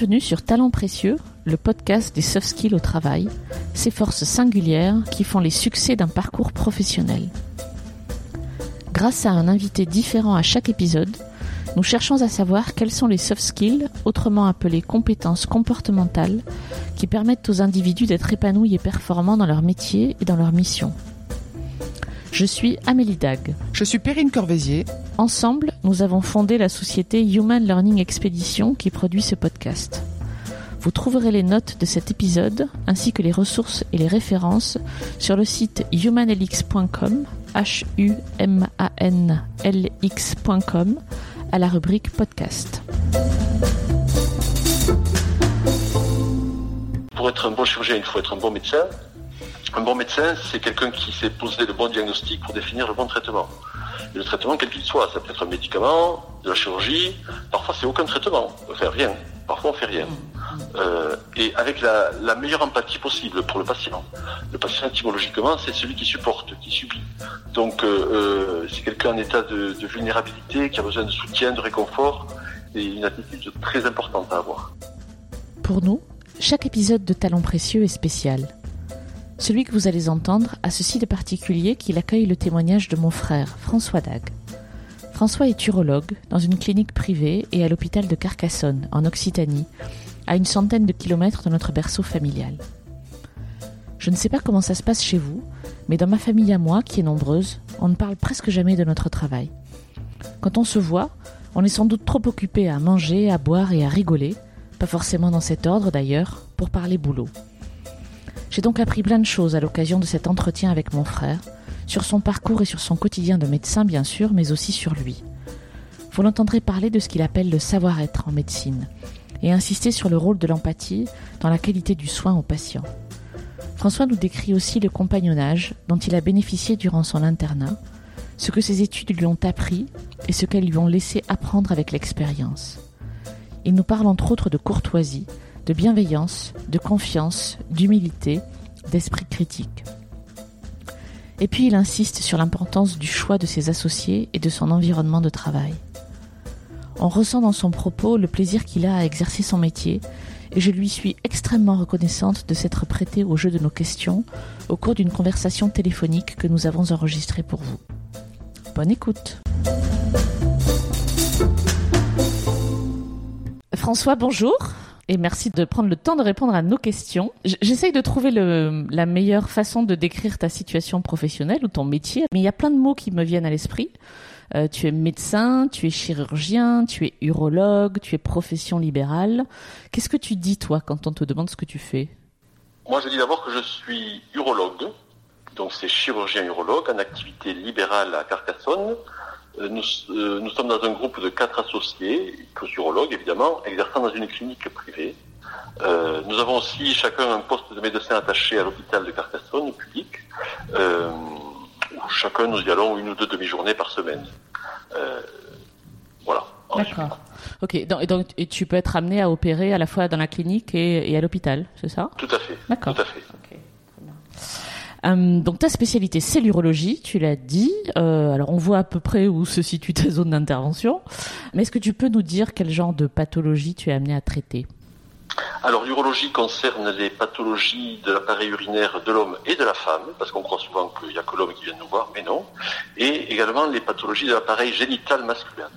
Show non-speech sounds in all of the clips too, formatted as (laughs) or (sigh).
Bienvenue sur Talents Précieux, le podcast des soft skills au travail, ces forces singulières qui font les succès d'un parcours professionnel. Grâce à un invité différent à chaque épisode, nous cherchons à savoir quels sont les soft skills, autrement appelés compétences comportementales, qui permettent aux individus d'être épanouis et performants dans leur métier et dans leur mission. Je suis Amélie Dag. Je suis Perrine Corvézier. Ensemble, nous avons fondé la société Human Learning Expedition qui produit ce podcast. Vous trouverez les notes de cet épisode ainsi que les ressources et les références sur le site humanlx.com, h u m a n l x.com à la rubrique podcast. Pour être un bon chirurgien, il faut être un bon médecin. Un bon médecin, c'est quelqu'un qui sait poser le bon diagnostic pour définir le bon traitement. Et le traitement, quel qu'il soit, ça peut être un médicament, de la chirurgie, parfois c'est aucun traitement, on fait rien, parfois on fait rien. Euh, et avec la, meilleure empathie possible pour le patient. Le patient, étymologiquement, c'est celui qui supporte, qui subit. Donc, euh, euh, c'est quelqu'un en état de, de vulnérabilité, qui a besoin de soutien, de réconfort, et une attitude très importante à avoir. Pour nous, chaque épisode de Talents Précieux est spécial. Celui que vous allez entendre a ceci de particulier qu'il accueille le témoignage de mon frère, François Dag. François est urologue dans une clinique privée et à l'hôpital de Carcassonne, en Occitanie, à une centaine de kilomètres de notre berceau familial. Je ne sais pas comment ça se passe chez vous, mais dans ma famille à moi, qui est nombreuse, on ne parle presque jamais de notre travail. Quand on se voit, on est sans doute trop occupé à manger, à boire et à rigoler, pas forcément dans cet ordre d'ailleurs, pour parler boulot. J'ai donc appris plein de choses à l'occasion de cet entretien avec mon frère, sur son parcours et sur son quotidien de médecin bien sûr, mais aussi sur lui. Vous l'entendrez parler de ce qu'il appelle le savoir-être en médecine, et insister sur le rôle de l'empathie dans la qualité du soin aux patients. François nous décrit aussi le compagnonnage dont il a bénéficié durant son internat, ce que ses études lui ont appris et ce qu'elles lui ont laissé apprendre avec l'expérience. Il nous parle entre autres de courtoisie, de bienveillance, de confiance, d'humilité, d'esprit critique. Et puis il insiste sur l'importance du choix de ses associés et de son environnement de travail. On ressent dans son propos le plaisir qu'il a à exercer son métier et je lui suis extrêmement reconnaissante de s'être prêté au jeu de nos questions au cours d'une conversation téléphonique que nous avons enregistrée pour vous. Bonne écoute. François, bonjour et merci de prendre le temps de répondre à nos questions. J'essaye de trouver la meilleure façon de décrire ta situation professionnelle ou ton métier, mais il y a plein de mots qui me viennent à l'esprit. Euh, tu es médecin, tu es chirurgien, tu es urologue, tu es profession libérale. Qu'est-ce que tu dis toi quand on te demande ce que tu fais? Moi je dis d'abord que je suis urologue, donc c'est chirurgien urologue en activité libérale à Carcassonne. Euh, nous, euh, nous, sommes dans un groupe de quatre associés, tous urologues évidemment, exerçant dans une clinique privée. Euh, nous avons aussi chacun un poste de médecin attaché à l'hôpital de Carcassonne, public, euh, où chacun nous y allons une ou deux demi-journées par semaine. Voilà. D'accord. Ok, donc, et, donc, et tu peux être amené à opérer à la fois dans la clinique et, et à l'hôpital, c'est ça? Tout à fait. D'accord. Tout à fait. Okay. Euh, donc ta spécialité c'est l'urologie, tu l'as dit. Euh, alors on voit à peu près où se situe ta zone d'intervention. Mais est-ce que tu peux nous dire quel genre de pathologie tu es amené à traiter? Alors l'urologie concerne les pathologies de l'appareil urinaire de l'homme et de la femme, parce qu'on croit souvent qu'il n'y a que l'homme qui vient nous voir, mais non. Et également les pathologies de l'appareil génital masculin.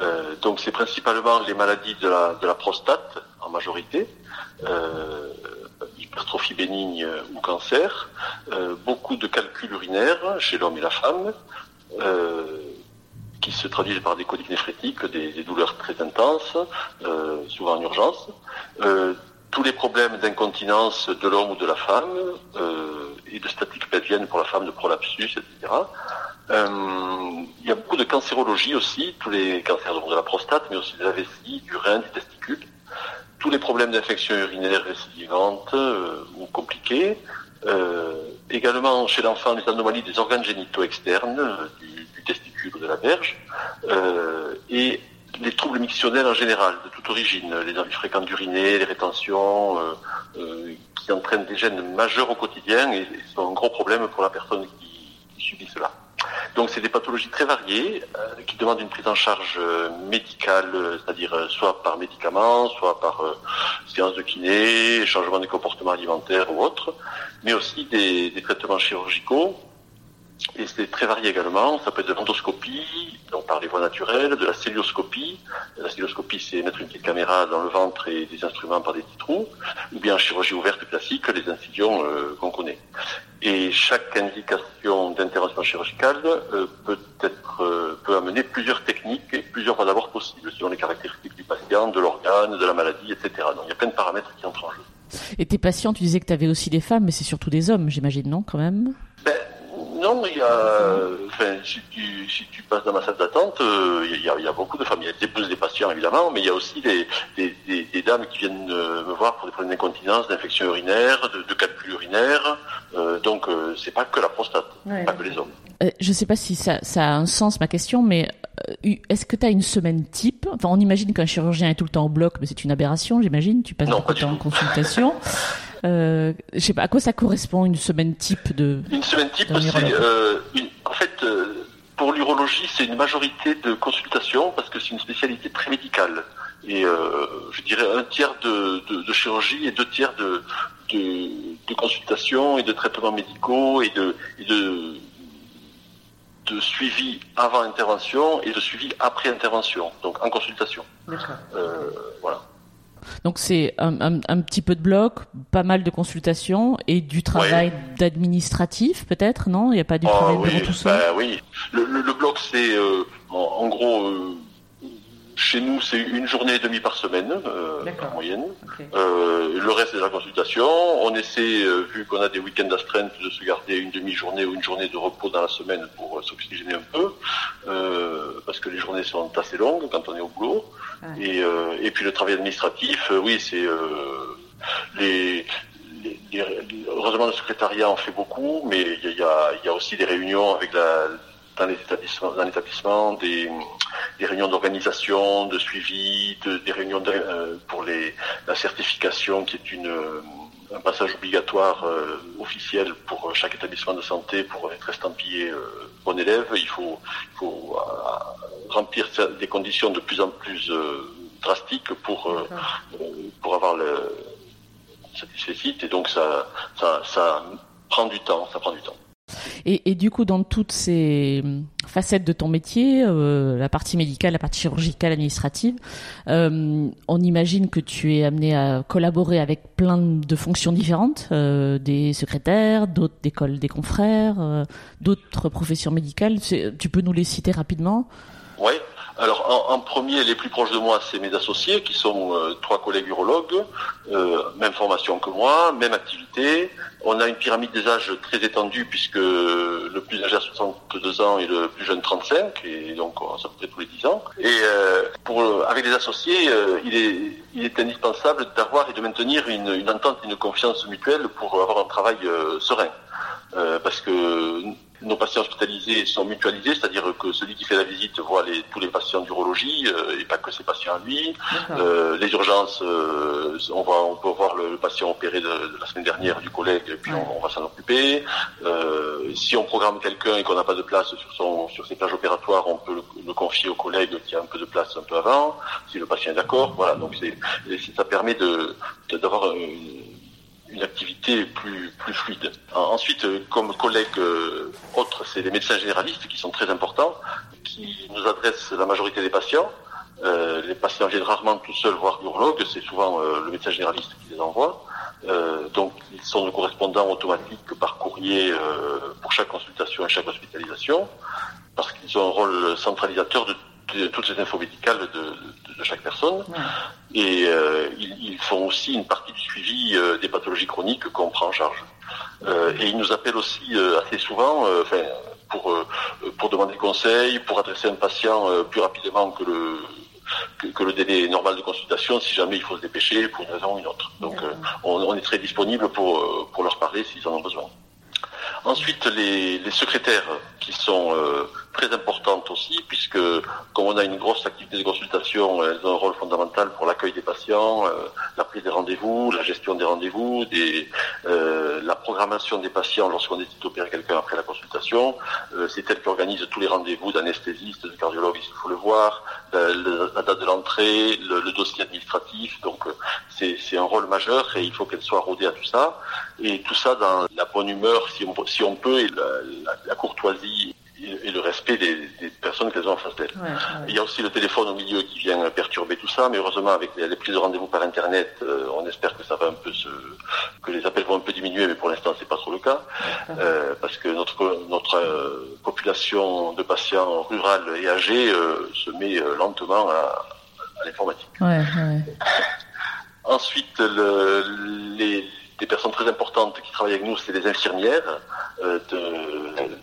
Euh, donc c'est principalement les maladies de la, de la prostate en majorité, euh, hypertrophie bénigne ou cancer, euh, beaucoup de calculs urinaires chez l'homme et la femme, euh, qui se traduisent par des coliques néphrétiques, des, des douleurs très intenses, souvent en urgence, tous les problèmes d'incontinence de l'homme ou de la femme, et de statique pelvienne pour la femme, de prolapsus, etc. Il y a beaucoup de cancérologie aussi, tous les cancers de la prostate, mais aussi de la vessie, du rein, du testicule tous les problèmes d'infection urinaire récidivante euh, ou compliqués. Euh, également chez l'enfant les anomalies des organes génitaux externes, euh, du, du, testicule ou de la verge, euh, et les troubles mictionnels en général, de toute origine, les envies fréquentes d'uriner, les rétentions, euh, qui entraînent des gènes majeurs au quotidien et, et, sont un gros problème pour la personne qui, qui subit cela. Donc c'est des pathologies très variées euh, qui demandent une prise en charge euh, médicale, c'est-à-dire soit par médicaments, soit par séance de kiné, changement de comportement alimentaire ou autre, mais aussi des traitements chirurgicaux et c'est très varié également. Ça peut être de l'endoscopie, donc par les voies naturelles, de la célioscopie. La célioscopie, c'est mettre une petite caméra dans le ventre et des instruments par des petits trous. Ou bien en chirurgie ouverte classique, les incisions euh, qu'on connaît. Et chaque indication d'intervention chirurgicale euh, peut être euh, peut amener plusieurs techniques et plusieurs voies d'abord possibles selon les caractéristiques du patient, de l'organe, de la maladie, etc. Donc il y a plein de paramètres qui entrent en jeu. Et tes patients, tu disais que tu avais aussi des femmes, mais c'est surtout des hommes, j'imagine, non, quand même? Ben, non, il y a, enfin, si tu, si tu passes dans ma salle d'attente, euh, il, y a, il, y a, beaucoup de familles. Il y a des, des patients évidemment, mais il y a aussi des, des, des, dames qui viennent euh, me voir pour des problèmes d'incontinence, d'infection urinaire, de, de calcul urinaire. Euh, donc euh, c'est pas que la prostate, pas que les hommes. Euh, je sais pas si ça, ça, a un sens ma question, mais est-ce que tu as une semaine type? Enfin, on imagine qu'un chirurgien est tout le temps au bloc, mais c'est une aberration, j'imagine. Tu passes beaucoup de temps en consultation. (laughs) Euh, je sais pas à quoi ça correspond une semaine type de. Une semaine type, c'est euh, en fait euh, pour l'urologie, c'est une majorité de consultations parce que c'est une spécialité très médicale. Et euh, je dirais un tiers de, de, de, chirurgie et deux tiers de, de, de consultations et de traitements médicaux et de, et de, de suivi avant intervention et de suivi après intervention, donc en consultation. Euh, voilà. Donc c'est un, un, un, petit peu de bloc, pas mal de consultations et du travail d'administratif peut-être, non? Il n'y a pas du travail ah oui, de tout ça bah, Oui, le, le, le bloc c'est euh, en, en, gros euh, chez nous, c'est une journée et demie par semaine, euh, en moyenne. Euh, le reste, c'est la consultation. On essaie, euh, vu qu'on a des week-ends d'astreinte, de se garder une demi-journée ou une journée de repos dans la semaine pour s'oxygéner un peu, parce que les journées sont assez longues quand on est au boulot. Et, et, puis le travail administratif, oui, c'est les, les, les, heureusement le secrétariat en fait beaucoup, mais il y a, y a, aussi des réunions avec la dans les établissements, dans l'établissement, des, des réunions d'organisation, de suivi, de, des réunions de, euh, pour les, la certification qui est une, un passage obligatoire euh, officiel pour chaque établissement de santé pour être estampillé euh, bon élève. Il faut, il faut euh, remplir des conditions de plus en plus euh, drastiques pour, pour avoir le satisfait et donc ça, ça, ça prend du temps, ça prend du temps. Et, et, du coup, dans toutes ces facettes de ton métier, euh, la partie médicale, la partie chirurgicale, administrative, euh, on imagine que tu es amené à collaborer avec plein de fonctions différentes, euh, des secrétaires, d'autres d'écoles, des confrères, euh, d'autres professions médicales. Tu peux nous les citer rapidement? Oui. Alors en, en, premier, les plus proches de moi, c'est mes associés, qui sont euh, trois collègues urologues, euh, même formation que moi, même activité. On a une pyramide des âges très étendue, puisque le plus âgé a 62 ans et le plus jeune 35, et donc ça peut tous les 10 ans. Et euh, pour, avec les associés, euh, il, est, il est indispensable d'avoir et de maintenir une, une entente, une confiance mutuelle pour avoir un travail euh, serein. parce que nos patients hospitalisés sont mutualisés, c'est-à-dire que celui qui fait la visite voit les, tous les patients d'urologie euh, et pas que ses patients à lui. Euh, les urgences, euh, on, va, on peut voir le, le patient opéré de, de, la semaine dernière du collègue et puis on, on, va s'en occuper. Euh, si on programme quelqu'un et qu'on n'a pas de place sur, son, sur ses plages opératoires, on peut le, le, confier au collègue qui a un peu de place un peu avant, si le patient est d'accord. Voilà, donc c'est, ça permet de, d'avoir une une activité plus, plus fluide. Ensuite, euh, comme collègues euh, autres, c'est les médecins généralistes qui sont très importants, qui nous adressent la majorité des patients. Euh, les patients viennent rarement tout seuls voir l'urologue, c'est souvent euh, le médecin généraliste qui les envoie. Euh, donc, ils sont nos correspondants automatiques par courrier pour chaque consultation et chaque hospitalisation, parce qu'ils ont un rôle centralisateur de toutes ces infos médicales de, de, de chaque personne. Et euh, ils, ils, font aussi une partie du suivi euh, des pathologies chroniques qu'on prend en charge. Euh, et ils nous appellent aussi euh, assez souvent euh, pour, euh, pour demander conseil, pour adresser un patient plus rapidement que le, que, que, le délai normal de consultation si jamais il faut se dépêcher pour une raison ou une autre. Donc on, on, est très disponible pour, pour leur parler s'ils en ont besoin. Ensuite, les, les, secrétaires qui sont euh, très importantes aussi, puisque comme on a une grosse activité de consultation, elles ont un rôle fondamental pour l'accueil des patients, euh, la prise des rendez-vous, la gestion des rendez-vous, euh, la programmation des patients lorsqu'on décide d'opérer quelqu'un après la consultation hospitalisation. c'est elle qui organise tous les rendez-vous d'anesthésistes, de cardiologues, il faut le voir, la, date de l'entrée, le, dossier administratif. Donc c'est un rôle majeur et il faut qu'elle soit rodée à tout ça. Et tout ça dans la bonne humeur, si on, si on peut, et la courtoisie et le respect des, personnes qu'elles ont en face d'elles. Il y a aussi le téléphone au milieu qui vient perturber tout ça, mais heureusement avec les, prises de rendez-vous par internet, euh, on espère que ça va un peu se, que les appels vont un peu diminuer, mais pour l'instant c'est pas trop le cas, euh, parce que notre notre euh, population de patients rurales et âgés se met lentement à, l'informatique. (laughs) Ensuite, le, les, des personnes très importantes qui travaillent avec nous, c'est les infirmières de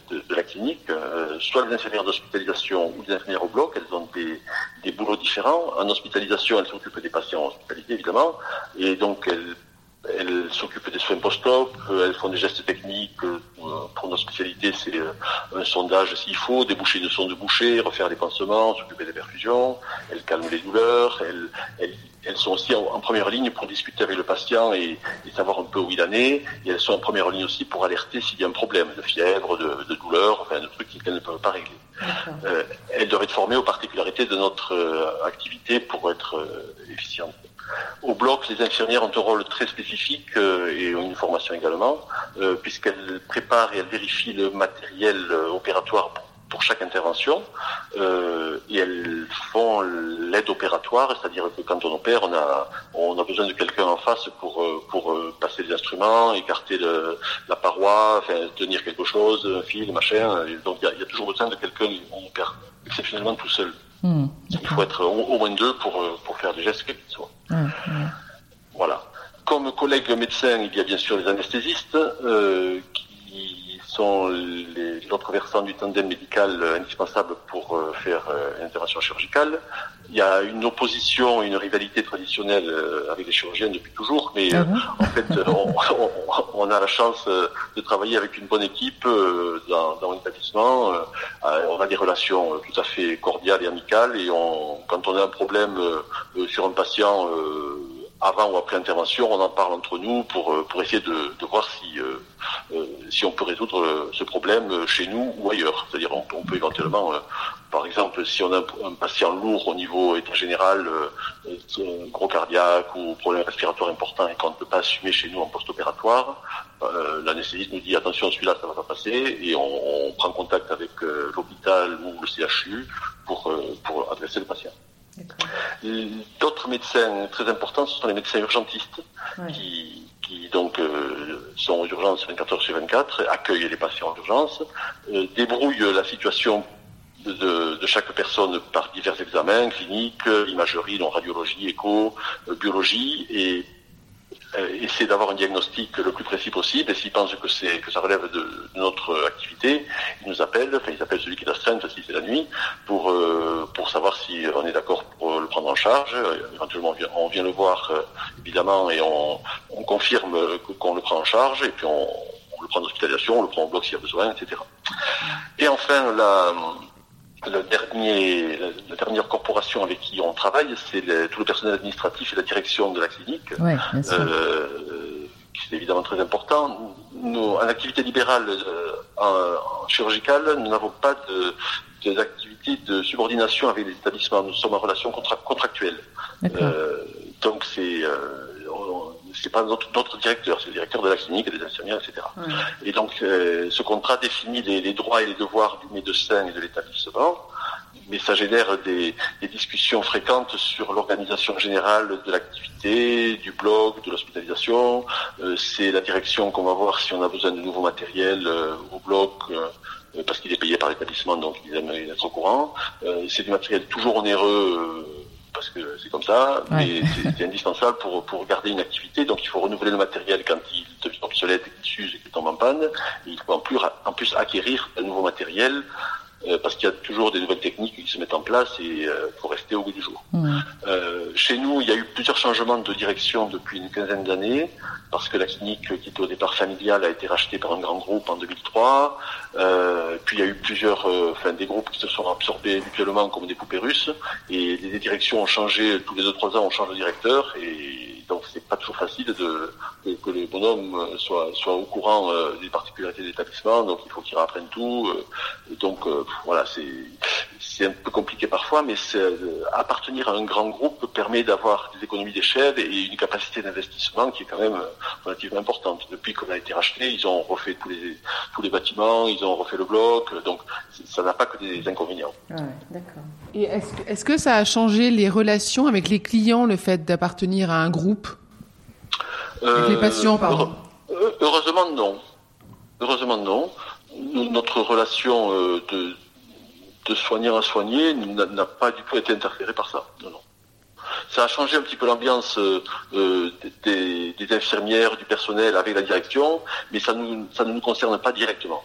de, la clinique, euh, soit les infirmières d'hospitalisation ou les infirmières au bloc, elles ont des, des boulots différents. En hospitalisation, elles s'occupent des patients hospitalisés, évidemment, et donc elles, elles s'occupent des soins post-op, euh, elles font des gestes techniques. Euh, pour notre spécialité, c'est un sondage s'il faut, déboucher de son de boucher, refaire des pansements, s'occuper des perfusions, elles calment les douleurs, elles, elles elles sont aussi en, première ligne pour discuter avec le patient et, savoir un peu où il en est. Et elles sont en première ligne aussi pour alerter s'il y a un problème de fièvre, de, douleur, enfin de trucs qu'elles ne peuvent pas régler. Euh, elles doivent être formées aux particularités de notre euh, activité pour être euh, efficientes. Au bloc, les infirmières ont un rôle très spécifique et ont une formation également, puisqu'elles préparent et elles vérifient le matériel opératoire pour pour chaque intervention euh, et elles font l'aide opératoire, c'est-à-dire que quand on opère, on a, on a besoin de quelqu'un en face pour, euh, pour euh, passer les instruments, écarter le, la paroi, enfin, tenir quelque chose, un fil, machin. donc il y, a, toujours besoin de quelqu'un qui opère exceptionnellement tout seul. Hmm, il faut être au, moins deux pour, pour faire des gestes quels qu'ils soient. Voilà. Comme collègues médecins, il y a bien sûr les anesthésistes qui sont l'autre versant du tandem médical euh, indispensable pour euh, faire euh, une intervention chirurgicale. Il y a une opposition, une rivalité traditionnelle avec les chirurgiens depuis toujours, mais ah en fait, on, a la chance de travailler avec une bonne équipe dans, dans l'établissement. On a des relations tout à fait cordiales et amicales, et on, quand on a un problème sur un patient avant ou après intervention, on en parle entre nous pour, euh, pour essayer de, de voir si, euh, euh, si on peut résoudre ce problème chez nous ou ailleurs. C'est-à-dire on, peut éventuellement, par exemple, si on a un, patient lourd au niveau état général, gros cardiaque ou problème respiratoire important et qu'on ne peut pas assumer chez nous en post-opératoire, l'anesthésiste nous dit attention celui-là ça va pas passer et on, on prend contact avec l'hôpital ou le CHU pour, pour adresser le patient. D'autres médecins très importants, ce sont les médecins urgentistes qui, qui, donc euh, sont aux urgences 24 heures sur 24, accueillent les patients en urgence, euh, débrouillent la situation de, de, chaque personne par divers examens cliniques, imagerie, donc radiologie, écho, euh, biologie, et essaie d'avoir un diagnostic le plus précis possible. Et s'il pense que c'est que ça relève de, notre activité, il nous appelle, enfin il appelle celui qui est astreinte si c'est la nuit, pour euh, pour savoir si on est d'accord pour le prendre en charge. Euh, éventuellement, on vient, on vient le voir évidemment et on, on confirme qu'on le prend en charge et puis on, on le prend en hospitalisation, on le prend en bloc s'il y a besoin, etc. Et enfin, la, le dernier, la, dernière corporation avec qui on travaille, c'est tout le personnel administratif et la direction de la clinique. Euh, c'est évidemment très important. Nous, en activité libérale, euh, en, chirurgicale, nous n'avons pas de, activités de subordination avec les établissements. Nous sommes en relation contractuelle. Euh, donc c'est c'est pas notre, directeur, c'est le directeur de la clinique, des infirmières, etc. Et donc, euh, ce contrat définit les, droits et les devoirs du médecin et de l'établissement, mais ça génère des, discussions fréquentes sur l'organisation générale de l'activité, du blog, de l'hospitalisation. Euh, c'est la direction qu'on va voir si on a besoin de nouveaux matériels euh, au blog parce qu'il est payé par l'établissement, donc il aime être au courant. c'est du matériel toujours onéreux parce que c'est comme ça, mais c'est indispensable pour, pour garder une activité. Donc il faut renouveler le matériel quand il devient obsolète, qu'il s'use et qu'il tombe en panne. il faut en plus, en plus acquérir un nouveau matériel euh, parce qu'il y a toujours des nouvelles techniques qui se mettent en place et euh, faut rester au bout du jour. Euh, chez nous, il y a eu plusieurs changements de direction depuis une quinzaine d'années, parce que la clinique qui était au départ familiale a été rachetée par un grand groupe en 2003. puis il y a eu plusieurs, enfin des groupes qui se sont absorbés mutuellement comme des poupées russes, et les directions ont changé tous les deux trois ans, on change de directeur et donc c'est pas toujours facile de, que, les bonhommes soient, soient au courant des particularités de l'établissement, donc il faut qu'ils apprennent tout. donc voilà, c'est c'est un peu compliqué parfois, mais appartenir à un grand groupe permet d'avoir des économies d'échelle et une capacité d'investissement qui est quand même relativement importante. Depuis qu'on a été racheté, ils ont refait tous les tous les bâtiments, ils ont refait le bloc, donc ça n'a pas que des inconvénients. Ah d'accord. Et est-ce que, est que ça a changé les relations avec les clients, le fait d'appartenir à un groupe? Avec les patients, pardon. Heureusement non. Heureusement non. Notre relation euh, de de soignant à soigner n'a pas du tout été interféré par ça. Non, non. Ça a changé un petit peu l'ambiance euh, euh, des, infirmières, du personnel avec la direction, mais ça, ça ne nous concerne pas directement.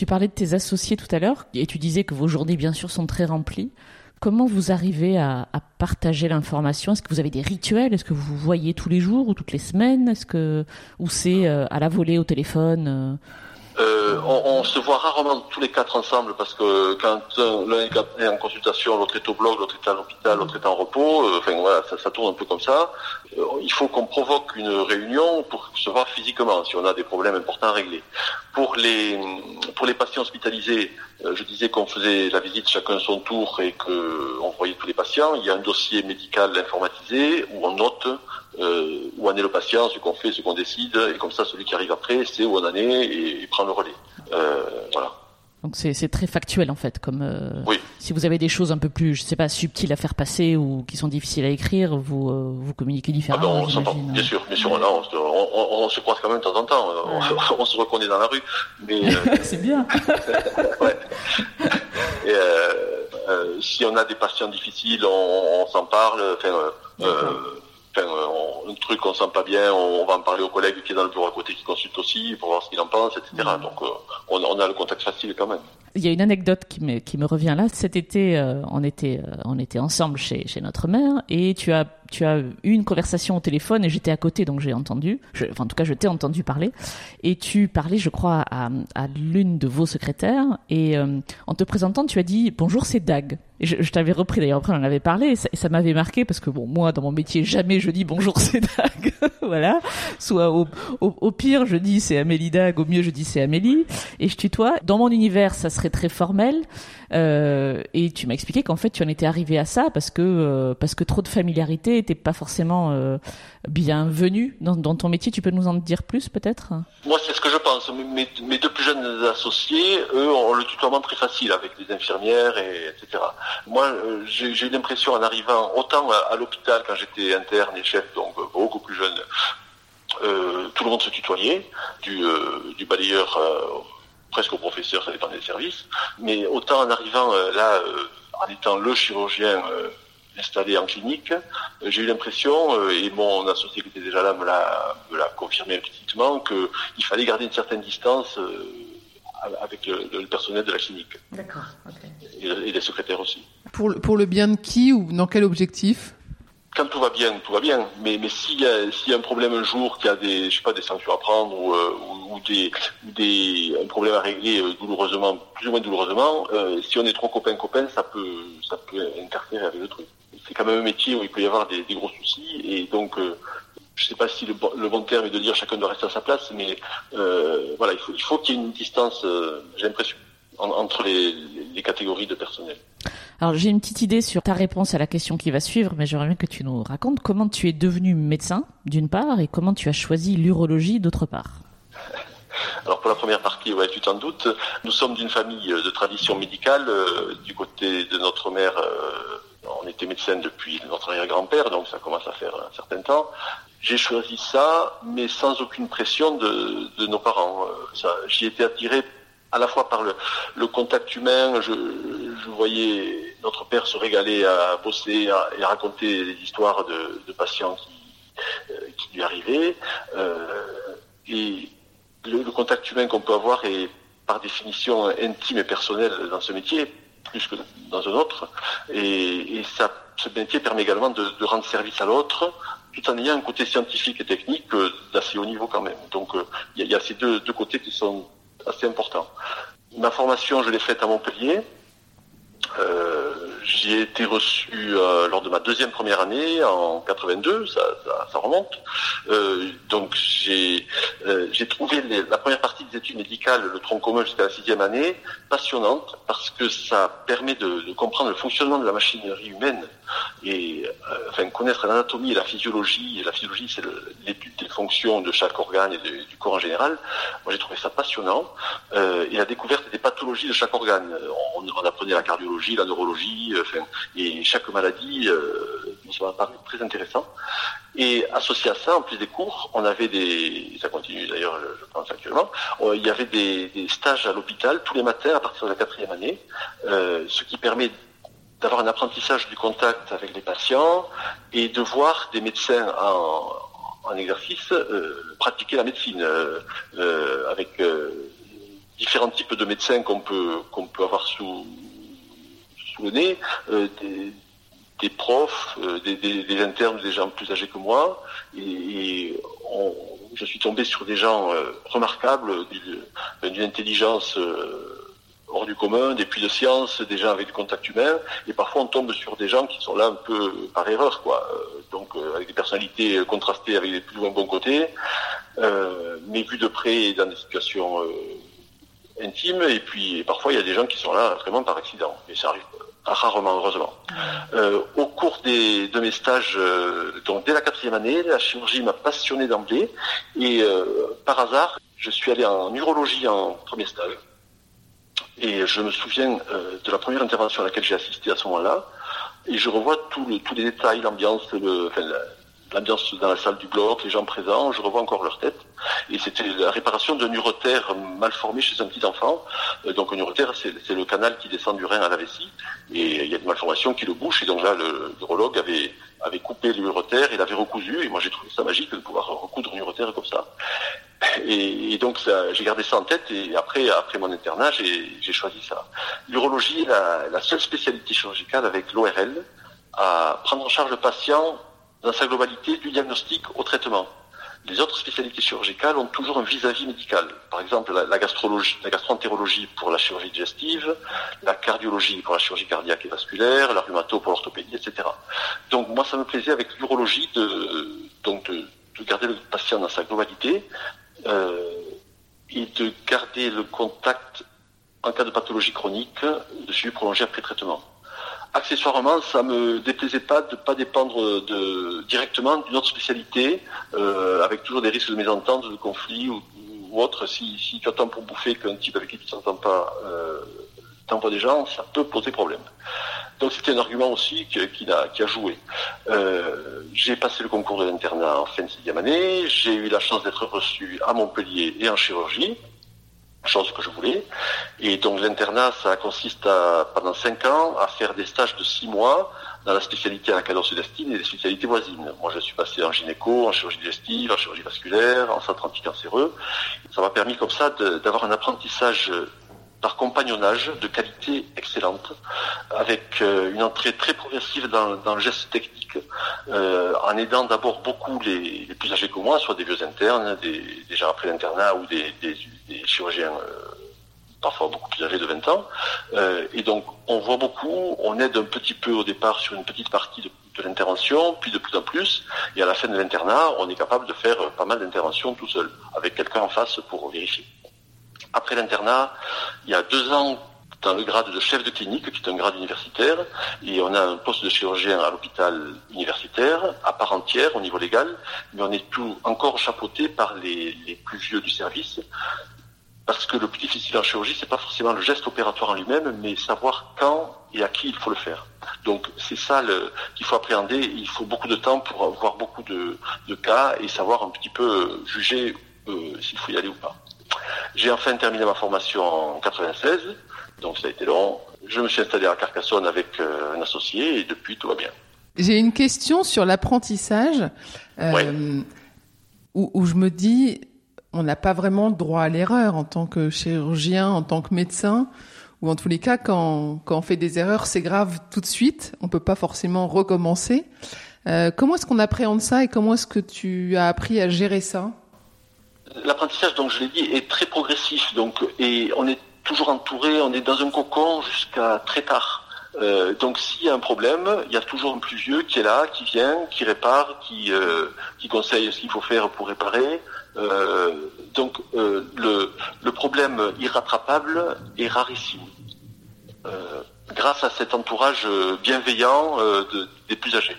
Tu parlais de tes associés tout à l'heure et tu disais que vos journées, bien sûr, sont très remplies. Comment vous arrivez à, partager l'information? Est-ce que vous avez des rituels? Est-ce que vous vous voyez tous les jours ou toutes les semaines? Est-ce que ou c'est euh, à la volée au téléphone euh, on, se voit rarement tous les quatre ensemble parce que quand l'un est en consultation, l'autre est au blog, l'autre est à l'hôpital, l'autre est en repos. Euh, enfin voilà, ça, tourne un peu comme ça. Euh, il faut qu'on provoque une réunion pour se voir physiquement si on a des problèmes importants à régler. Pour les pour les patients hospitalisés, je disais qu'on faisait la visite chacun son tour et qu'on voyait tous les patients. Il y a un dossier médical informatisé où on note euh, où en est le patient, ce qu'on fait, ce qu'on décide, et comme ça, celui qui arrive après sait où on en est et, prend le relais. Euh, voilà. Donc c'est très factuel en fait, comme euh, oui. si vous avez des choses un peu plus, je sais pas, subtiles à faire passer ou qui sont difficiles à écrire, vous euh, vous communiquez différemment. Ah ben, on bien sûr, bien sûr, on, on, on, se croise quand même de temps en temps, (laughs) on, se reconnaît dans la rue, mais euh, (laughs) c'est bien. (laughs) ouais. Et, si on a des patients difficiles, on, s'en parle. Enfin, Enfin, un truc qu'on sent pas bien, on, va en parler au collègue qui est dans le bureau à côté qui consulte aussi pour voir ce qu'il en pense, etc. Mm. Donc euh, on, on, a le contact facile quand même. Il y a une anecdote qui me, qui me revient là. Cet été, euh, on était euh, on était ensemble chez, chez notre mère et tu as tu as eu une conversation au téléphone et j'étais à côté donc j'ai entendu. en tout cas je t'ai entendu parler. Et tu parlais je crois à, l'une de vos secrétaires et en te présentant tu as dit bonjour c'est Dag je, t'avais repris d'ailleurs après on en avait parlé et ça, m'avait marqué parce que bon moi dans mon métier jamais je dis bonjour c'est Dag (laughs) voilà. Soit au, au, pire je dis c'est Amélie Dag au mieux je dis c'est Amélie et je tutoie. Dans mon univers ça serait très formel euh, et tu m'as expliqué qu'en fait tu en étais arrivé à ça parce que euh, parce que trop de familiarité était pas forcément euh, bienvenue dans, ton métier. Tu peux nous en dire plus peut-être? Moi c'est ce que je pense. Mes, deux plus jeunes associés, eux, ont le tutoiement très facile avec les infirmières et etc. Moi euh, j'ai eu l'impression en arrivant autant à, l'hôpital quand j'étais interne et chef, donc beaucoup plus jeune. Tout le monde se tutoyait, du balayeur presque au professeur, ça dépend des services. Mais autant en arrivant euh, là, euh, en étant le chirurgien euh, installé en clinique, j'ai eu l'impression, et mon associé qui était déjà là me l'a, confirmé implicitement, qu'il fallait garder une certaine distance avec le, personnel de la clinique. D'accord. Et, les secrétaires aussi. Pour, pour le bien de qui ou dans quel objectif? Quand tout va bien, tout va bien. Mais, mais s'il y, a, un problème un jour, qu'il y a des, je sais pas, des sanctions à prendre ou, euh, ou, des, des, un problème à régler euh, douloureusement, plus ou moins douloureusement, euh, si on est trop copain-copain, ça peut, ça peut interférer avec le truc. C'est quand même un métier où il peut y avoir des, gros soucis et donc, je sais pas si le, bon terme est de dire chacun doit rester à sa place, mais voilà, il faut, il faut qu'il y ait une distance, j'ai l'impression, entre les, les catégories de personnel. Alors j'ai une petite idée sur ta réponse à la question qui va suivre, mais j'aimerais bien que tu nous racontes comment tu es devenu médecin d'une part et comment tu as choisi l'urologie d'autre part. (laughs) Alors pour la première partie, ouais, tu t'en doutes, nous sommes d'une famille de tradition médicale. Euh, du côté de notre mère, euh, on était médecin depuis notre arrière-grand-père, donc ça commence à faire un certain temps. J'ai choisi ça, mais sans aucune pression de, de nos parents. Euh, j'y étais attiré à la fois par le, le contact humain, je, je, voyais notre père se régaler à bosser et à raconter des histoires de, de patients qui, euh, qui, lui arrivaient. Euh, et le, le, contact humain qu'on peut avoir est par définition intime et personnel dans ce métier, plus que dans un autre. Et, et ça, ce métier permet également de, de rendre service à l'autre, tout en ayant un côté scientifique et technique euh, d'assez haut niveau quand même. Donc euh, il y, y, a ces deux, deux côtés qui sont assez important. Ma formation, je l'ai faite à Montpellier. Euh, j'ai été reçu euh, lors de ma deuxième première année en 82, ça, ça, remonte. Euh, donc j'ai euh, j'ai trouvé la première partie des études médicales, le tronc commun jusqu'à la sixième année, passionnante parce que ça permet de, comprendre le fonctionnement de la machinerie humaine et enfin connaître l'anatomie et la physiologie. La physiologie, c'est l'étude des fonctions de chaque organe et du corps en général. Moi, j'ai trouvé ça passionnant. et la découverte des pathologies de chaque organe. On, on apprenait la cardiologie, la neurologie, enfin, et chaque maladie, euh, ça m'a paru très intéressant. Et associé à ça, en plus des cours, on avait des, ça continue d'ailleurs, je pense actuellement, euh, il y avait des, stages à l'hôpital tous les matins à partir de la quatrième année, euh, ce qui permet d'avoir un apprentissage du contact avec les patients et de voir des médecins en, exercice pratiquer la médecine avec différents types de médecins qu'on peut qu'on peut avoir sous euh, des, profs, euh, des, internes, des gens plus âgés que moi, et, je suis tombé sur des gens euh, remarquables, d'une intelligence hors du commun, des puits de science, des gens avec du contact humain, et parfois on tombe sur des gens qui sont là un peu par erreur, quoi. Donc avec des personnalités contrastées avec des plus ou moins bons côtés, mais vus de près dans des situations intimes, et puis parfois il y a des gens qui sont là vraiment par accident, et ça arrive rarement, heureusement. Euh, au cours de mes stages, euh, donc dès la quatrième année, la chirurgie m'a passionné d'emblée. Et euh, par hasard, je suis allé en urologie en premier stage. Et je me souviens de la première intervention à laquelle j'ai assisté à ce moment-là. Et je revois tous les détails, l'ambiance, le, enfin, l'ambiance dans la salle du bloc, les gens présents, je revois encore leur tête. Et c'était la réparation d'un uretère mal formé chez un petit enfant. Euh, donc un uretère, c'est le canal qui descend du rein à la vessie. Et il y a des malformations qui le bouchent. Et donc là, le neurologue avait, avait coupé l'uretère, il l'avait recousu. Et moi, j'ai trouvé ça magique de pouvoir recoudre un uretère comme ça. Et, donc j'ai gardé ça en tête. Et après, après mon internat, j'ai choisi ça. L'urologie est la seule spécialité chirurgicale avec l'ORL à prendre en charge le patient dans sa globalité du diagnostic au traitement. Les autres spécialités chirurgicales ont toujours un vis-à-vis médical. Par exemple, la, gastrologie, la gastroentérologie pour la chirurgie digestive, la cardiologie pour la chirurgie cardiaque et vasculaire, la rhumato pour l'orthopédie, etc. Donc moi, ça me plaisait avec l'urologie de, donc de, garder le patient dans sa globalité euh, et de garder le contact en cas de pathologie chronique, de suivi prolongé après traitement. Accessoirement, ça me déplaisait pas de pas dépendre directement d'une autre spécialité, euh, avec toujours des risques de mésentente, de conflits ou, autre. Si, si, tu attends pour bouffer qu'un type avec qui tu t'entends pas euh, t'envoie des gens, ça peut poser problème. Donc c'était un argument aussi qui, a, qui a joué. Euh, j'ai passé le concours de l'internat en fin de sixième année, j'ai eu la chance d'être reçu à Montpellier et en chirurgie chose que je voulais. Et donc l'internat, ça consiste à, pendant cinq ans à faire des stages de six mois dans la spécialité à laquelle se destine et les spécialités voisines. Moi, je suis passé en gynéco, en chirurgie digestive, en chirurgie vasculaire, en centre anticancéreux. Ça m'a permis comme ça d'avoir un apprentissage par compagnonnage de qualité excellente, avec euh, une entrée très progressive dans, le geste technique, euh, en aidant d'abord beaucoup les, plus âgés que moi, soit des vieux internes, des, des gens après l'internat ou des, des, des chirurgiens euh, parfois beaucoup plus âgés de 20 ans. Euh, et donc on voit beaucoup, on aide un petit peu au départ sur une petite partie de l'intervention, puis de plus en plus, et à la fin de l'internat, on est capable de faire pas mal d'interventions tout seul, avec quelqu'un en face pour vérifier. Après l'internat, il y a deux ans, dans le grade de chef de clinique, qui est un grade universitaire, et on a un poste de chirurgien à l'hôpital universitaire, à part entière au niveau légal, mais on est tout encore chapeauté par les, plus vieux du service, parce que le plus difficile en chirurgie, c'est pas forcément le geste opératoire en lui-même, mais savoir quand et à qui il faut le faire. Donc c'est ça qu'il faut appréhender. Il faut beaucoup de temps pour voir beaucoup de, cas et savoir un petit peu juger euh, s'il faut y aller ou pas. J'ai enfin terminé ma formation en 96, donc ça a été long. Je me suis installé à Carcassonne avec euh, un associé et depuis tout va bien. J'ai une question sur l'apprentissage euh, où, je me dis on n'a pas vraiment droit à l'erreur en tant que chirurgien, en tant que médecin, ou en tous les cas quand, quand on fait des erreurs c'est grave tout de suite, on peut pas forcément recommencer. Euh, comment est-ce qu'on appréhende ça et comment est-ce que tu as appris à gérer ça? L'apprentissage, donc je l'ai dit, est très progressif. Donc, et on est toujours entouré, on est dans un cocon jusqu'à très tard. Euh, donc s'il y a un problème, il y a toujours un plus vieux qui est là, qui vient, qui répare, qui, euh, conseille ce qu'il faut faire pour réparer. Euh, donc le, problème irrattrapable est rarissime. Grâce à cet entourage bienveillant de, des plus âgés.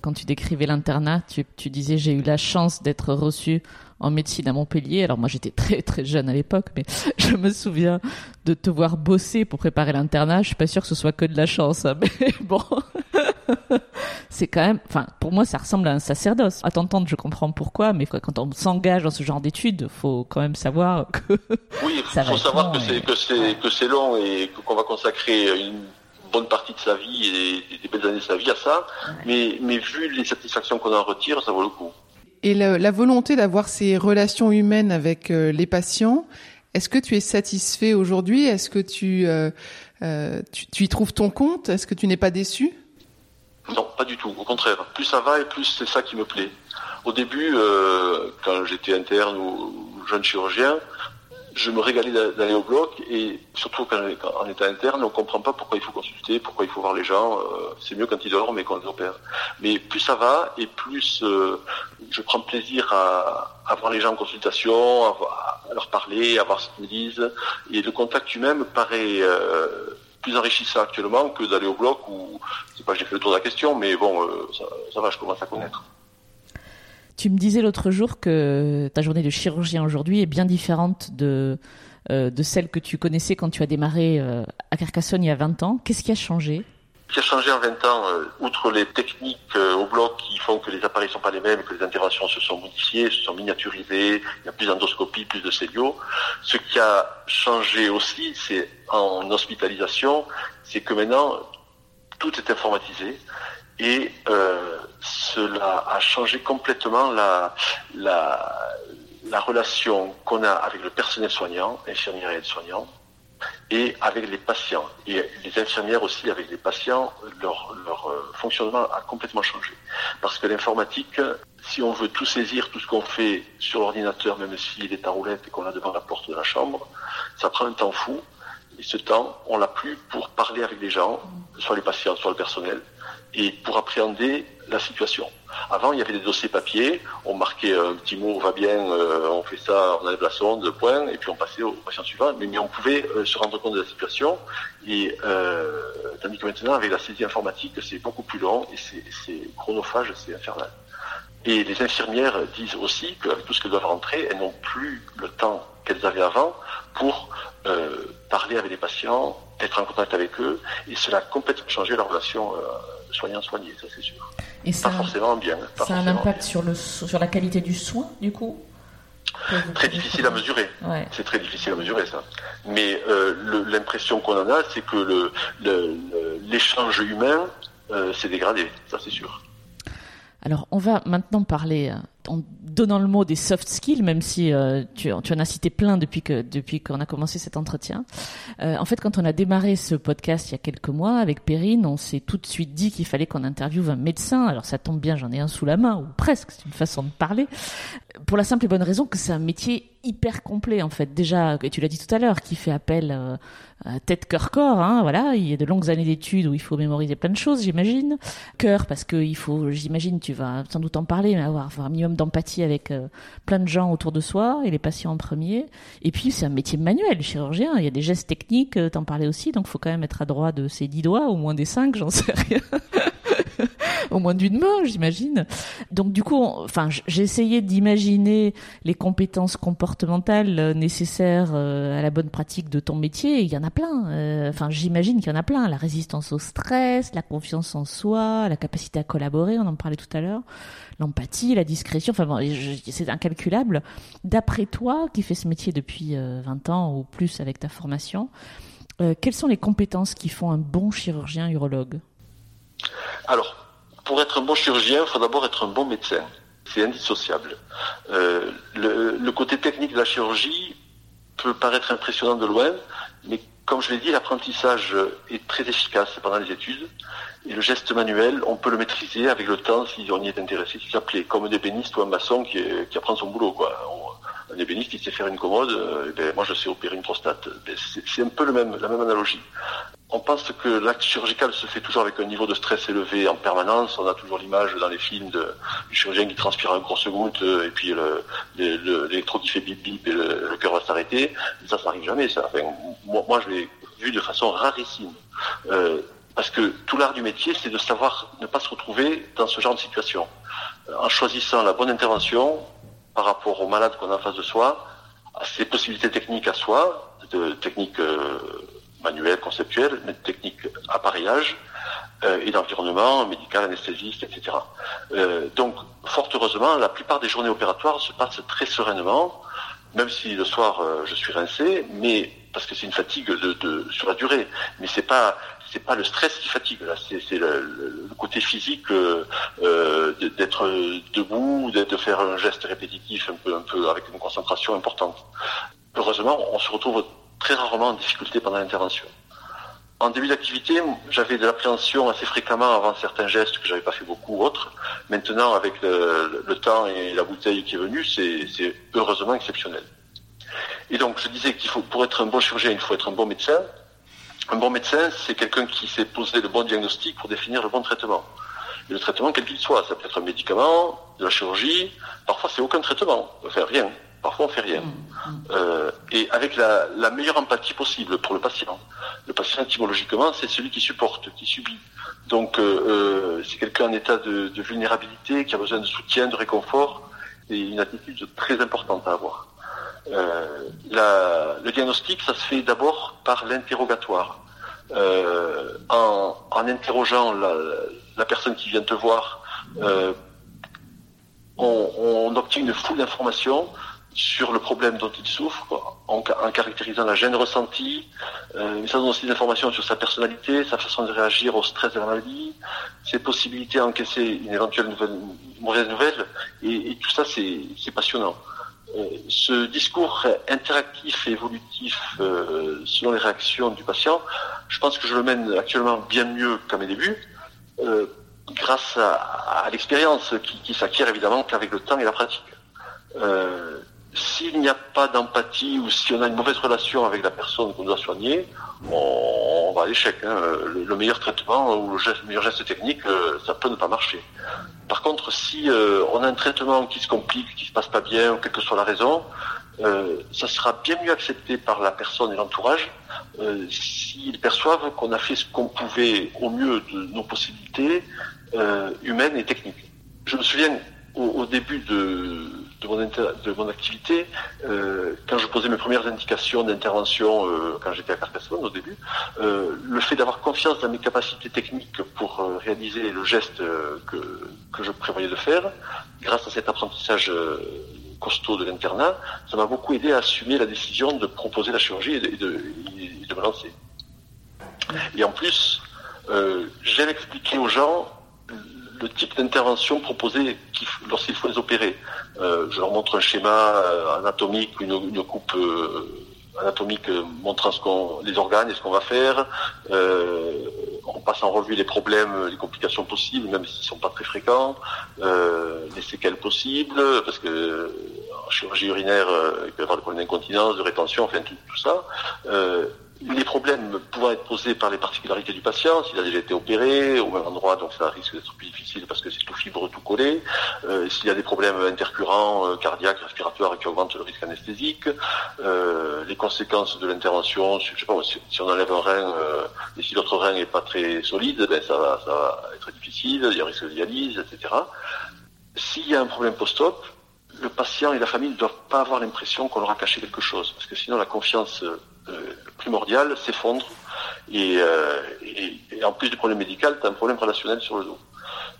Quand tu décrivais l'internat, tu disais j'ai eu la chance d'être reçu en médecine à Montpellier. Alors moi j'étais (laughs) très très jeune à l'époque, mais je me souviens de te voir bosser pour préparer l'internat. Je suis pas sûre que ce soit que de la chance, hein, (laughs) mais bon. (laughs) c'est quand même, enfin, pour moi, ça ressemble à un sacerdoce. À t'entendre, je comprends pourquoi, mais quand on s'engage dans ce genre d'études, faut quand même savoir que. Oui, il faut savoir que c'est que c'est que c'est long et qu'on va consacrer une bonne partie de sa vie et des belles années de sa vie à ça. Mais mais vu les satisfactions qu'on en retire, ça vaut le coup. Et la volonté d'avoir ces relations humaines avec euh, les patients, est-ce que tu es satisfait aujourd'hui? Est-ce que tu, euh, euh, tu, tu, y trouves ton compte? Est-ce que tu n'es pas déçu? Non, pas du tout. Au contraire, plus ça va et plus c'est ça qui me plaît. Au début, quand j'étais interne ou jeune chirurgien, je me régalais d'aller au bloc et surtout quand en état interne, on comprend pas pourquoi il faut consulter, pourquoi il faut voir les gens. Euh, c'est mieux quand ils dorment et qu'on les opère. Mais plus ça va et plus euh, je prends plaisir à, à, voir les gens en consultation, à, à, leur parler, à voir ce qu'ils me disent. Et le contact humain me paraît euh, plus enrichissant actuellement que d'aller au bloc où, c'est pas j'ai fait le tour de la question, mais bon, euh, ça, ça va, je commence à connaître. Tu me disais l'autre jour que ta journée de chirurgien aujourd'hui est bien différente de, euh, celle que tu connaissais quand tu as démarré euh, à Carcassonne il y a 20 ans. Qu'est-ce qui a changé? Ce qui a changé en 20 ans, euh, outre les techniques au bloc qui font que les appareils ne sont pas les mêmes, que les interventions se sont modifiées, se sont miniaturisées, il y a plus d'endoscopie, plus de cellio, ce qui a changé aussi, c'est en hospitalisation, c'est que maintenant, tout est informatisé et euh, cela a changé complètement la, la, la relation qu'on a avec le personnel soignant, infirmières et aides-soignants, et avec les patients. Et les infirmières aussi avec les patients, leur, leur euh, fonctionnement a complètement changé. Parce que l'informatique, si on veut tout saisir, tout ce qu'on fait sur l'ordinateur, même s'il est à roulette et qu'on a devant la porte de la chambre, ça prend un temps fou. Et ce temps, on l'a plus pour parler avec les gens, soit les patients, soit le personnel, et pour appréhender la situation. Avant, il y avait des dossiers papier, on marquait un petit mot, va bien, euh, on fait ça, on enlève la sonde, point, et puis on passait au patient suivant, mais, on pouvait euh, se rendre compte de la situation, et euh, tandis que maintenant, avec la saisie informatique, c'est beaucoup plus long, et c'est chronophage, c'est infernal. Et les infirmières disent aussi qu'avec tout ce qu'elles doivent rentrer, elles n'ont plus le temps qu'elles avaient avant pour euh, parler avec les patients, être en contact avec eux, et cela a complètement changé la relation euh, soignant-soigné, ça c'est sûr. Et ça, pas forcément bien. Pas ça a un impact sur, le, sur la qualité du soin, du coup? Très difficile à mesurer. Ouais. C'est très difficile à mesurer ça. Mais euh, l'impression qu'on en a, c'est que l'échange le, le, humain euh, s'est dégradé, ça c'est sûr. Alors, on va maintenant parler en donnant le mot des soft skills, même si euh, tu, tu, en as cité plein depuis que depuis qu'on a commencé cet entretien. Euh, en fait, quand on a démarré ce podcast il y a quelques mois avec Perrine, on s'est tout de suite dit qu'il fallait qu'on interviewe un médecin. Alors ça tombe bien, j'en ai un sous la main ou presque, c'est une façon de parler. Pour la simple et bonne raison que c'est un métier hyper complet en fait. Déjà, tu l'as dit tout à l'heure, qui fait appel euh, tête cœur corps. Hein, voilà, il y a de longues années d'études où il faut mémoriser plein de choses, j'imagine. Cœur parce que il faut, j'imagine, tu vas sans doute en parler, mais avoir, avoir un d'empathie avec euh, plein de gens autour de soi et les patients en premier. Et puis c'est un métier manuel, chirurgien. Il y a des gestes techniques, euh, t'en parlais aussi, donc faut quand même être adroit de ses dix doigts, au moins des cinq, j'en sais rien. (laughs) au moins d'une main, j'imagine. Donc du coup, enfin, j'ai essayé d'imaginer les compétences comportementales nécessaires euh, à la bonne pratique de ton métier. Il y en a plein. Enfin, j'imagine qu'il y en a plein. La résistance au stress, la confiance en soi, la capacité à collaborer, on en parlait tout à l'heure, l'empathie, la discrétion. Enfin c'est incalculable. D'après toi, qui fais ce métier depuis 20 ans ou plus avec ta formation, euh, quelles sont les compétences qui font un bon chirurgien urologue? Alors, pour être un bon chirurgien, il faut d'abord être un bon médecin. C'est indissociable. Euh, le, côté technique de la chirurgie peut paraître impressionnant de loin, mais comme je l'ai dit, l'apprentissage est très efficace pendant les études. Et le geste manuel, on peut le maîtriser avec le temps si on y est intéressé, si ça. Comme un ébéniste ou un maçon qui, apprend son boulot. Quoi. Un ébéniste qui sait faire une commode, euh, ben, moi je sais opérer une prostate. Ben, c'est un peu le même, la même analogie. on pense que l'acte chirurgical se fait toujours avec un niveau de stress élevé en permanence. On a toujours l'image dans les films de, du chirurgien qui transpire un grosse goutte et puis l'électro qui fait bip bip et le, cœur va s'arrêter. Ça, ça n'arrive jamais. Ça. moi, moi, je l'ai vu de façon rarissime. Euh, parce que tout l'art du métier, c'est de savoir ne pas se retrouver dans ce genre de situation. En choisissant la bonne intervention par rapport au malade qu'on a en face de soi, à ses possibilités techniques à soi, de techniques euh, manuelles, conceptuelles, mais de techniques appareillage euh, et d'environnement médical, anesthésiste, etc. Euh, donc, fort heureusement, la plupart des journées opératoires se passent très sereinement, même si le soir je suis rincé, mais parce que c'est une fatigue de, de, sur la durée. Mais c'est pas c'est pas le stress qui fatigue là, c'est le, le, côté physique euh, euh d'être debout, de faire un geste répétitif un peu, un peu avec une concentration importante. Heureusement, on se retrouve très rarement en difficulté pendant l'intervention. En début d'activité, j'avais de l'appréhension assez fréquemment avant certains gestes que j'avais pas fait beaucoup autres. Maintenant, avec le, le temps et la bouteille qui est venue, c'est heureusement exceptionnel. Et donc, je disais qu'il faut, pour être un bon chirurgien, il faut être un bon médecin. Un bon médecin, c'est quelqu'un qui sait poser le bon diagnostic pour définir le bon traitement. Et le traitement, quel qu'il soit, ça peut être un médicament, de la chirurgie, parfois c'est aucun traitement, on fait rien, parfois on fait rien. Mm. Euh, et avec la, meilleure empathie possible pour le patient. Le patient, étymologiquement, c'est celui qui supporte, qui subit. Donc euh, euh, c'est quelqu'un en état de, de vulnérabilité, qui a besoin de soutien, de réconfort, et une attitude très importante à avoir. Euh, la, le diagnostic, ça se fait d'abord par l'interrogatoire. Euh, en, en, interrogeant la, la, personne qui vient te voir, euh, on, on, obtient une foule d'informations sur le problème dont il souffre, en, en caractérisant la gêne ressentie, euh, mais ça donne aussi des informations sur sa personnalité, sa façon de réagir au stress de la maladie, ses possibilités à encaisser une éventuelle nouvelle, mauvaise nouvelle, et, et tout ça c'est passionnant. Euh, ce discours interactif et évolutif euh, selon les réactions du patient, je pense que je le mène actuellement bien mieux qu'à mes débuts, euh, grâce à, l'expérience qui, qui s'acquiert évidemment qu'avec le temps et la pratique. S'il n'y a pas d'empathie ou si on a une mauvaise relation avec la personne qu'on doit soigner, on, va à l'échec. Hein. Le, meilleur traitement ou le, meilleur geste technique, ça peut ne pas marcher. Par contre, si euh, on a un traitement qui se complique, qui se passe pas bien, quelle que soit la raison, euh, ça sera bien mieux accepté par la personne et l'entourage euh, s'ils perçoivent qu'on a fait ce qu'on pouvait au mieux de nos possibilités humaines et techniques. Je me souviens au début de, de mon, activité, euh, quand je posais mes premières indications d'intervention, euh, quand j'étais à Carcassonne au début, euh, le fait d'avoir confiance dans mes capacités techniques pour réaliser le geste que, que je prévoyais de faire, grâce à cet apprentissage costaud de l'internat, ça m'a beaucoup aidé à assumer la décision de proposer la chirurgie et de, de, et de me lancer. Et en plus, j'aime expliquer aux gens le type d'intervention proposée lorsqu'il faut les opérer. Euh, je leur montre un schéma euh, anatomique, une, une coupe euh, anatomique montrant ce les organes et ce qu'on va faire. on passe en revue les problèmes, les complications possibles, même s'ils ne sont pas très fréquents, les séquelles possibles, parce que en chirurgie urinaire, il peut y avoir des problèmes d'incontinence, de rétention, enfin tout, tout ça les problèmes pouvant être posés par les particularités du patient, s'il a déjà été opéré au même endroit, donc ça risque d'être plus difficile parce que c'est tout fibre, tout collé. Euh, s'il y a des problèmes intercurrents, euh, cardiaques, respiratoires qui augmentent le risque anesthésique, euh, les conséquences de l'intervention, je sais pas, si, on enlève un rein et si l'autre rein n'est pas très solide, ben ça va, ça va être difficile, il y a un risque de dialyse, etc. S'il y a un problème post-op, le patient et la famille ne doivent pas avoir l'impression qu'on leur a caché quelque chose, parce que sinon la confiance euh, primordial s'effondre euh, et, en plus du problème médical, tu as un problème relationnel sur le dos.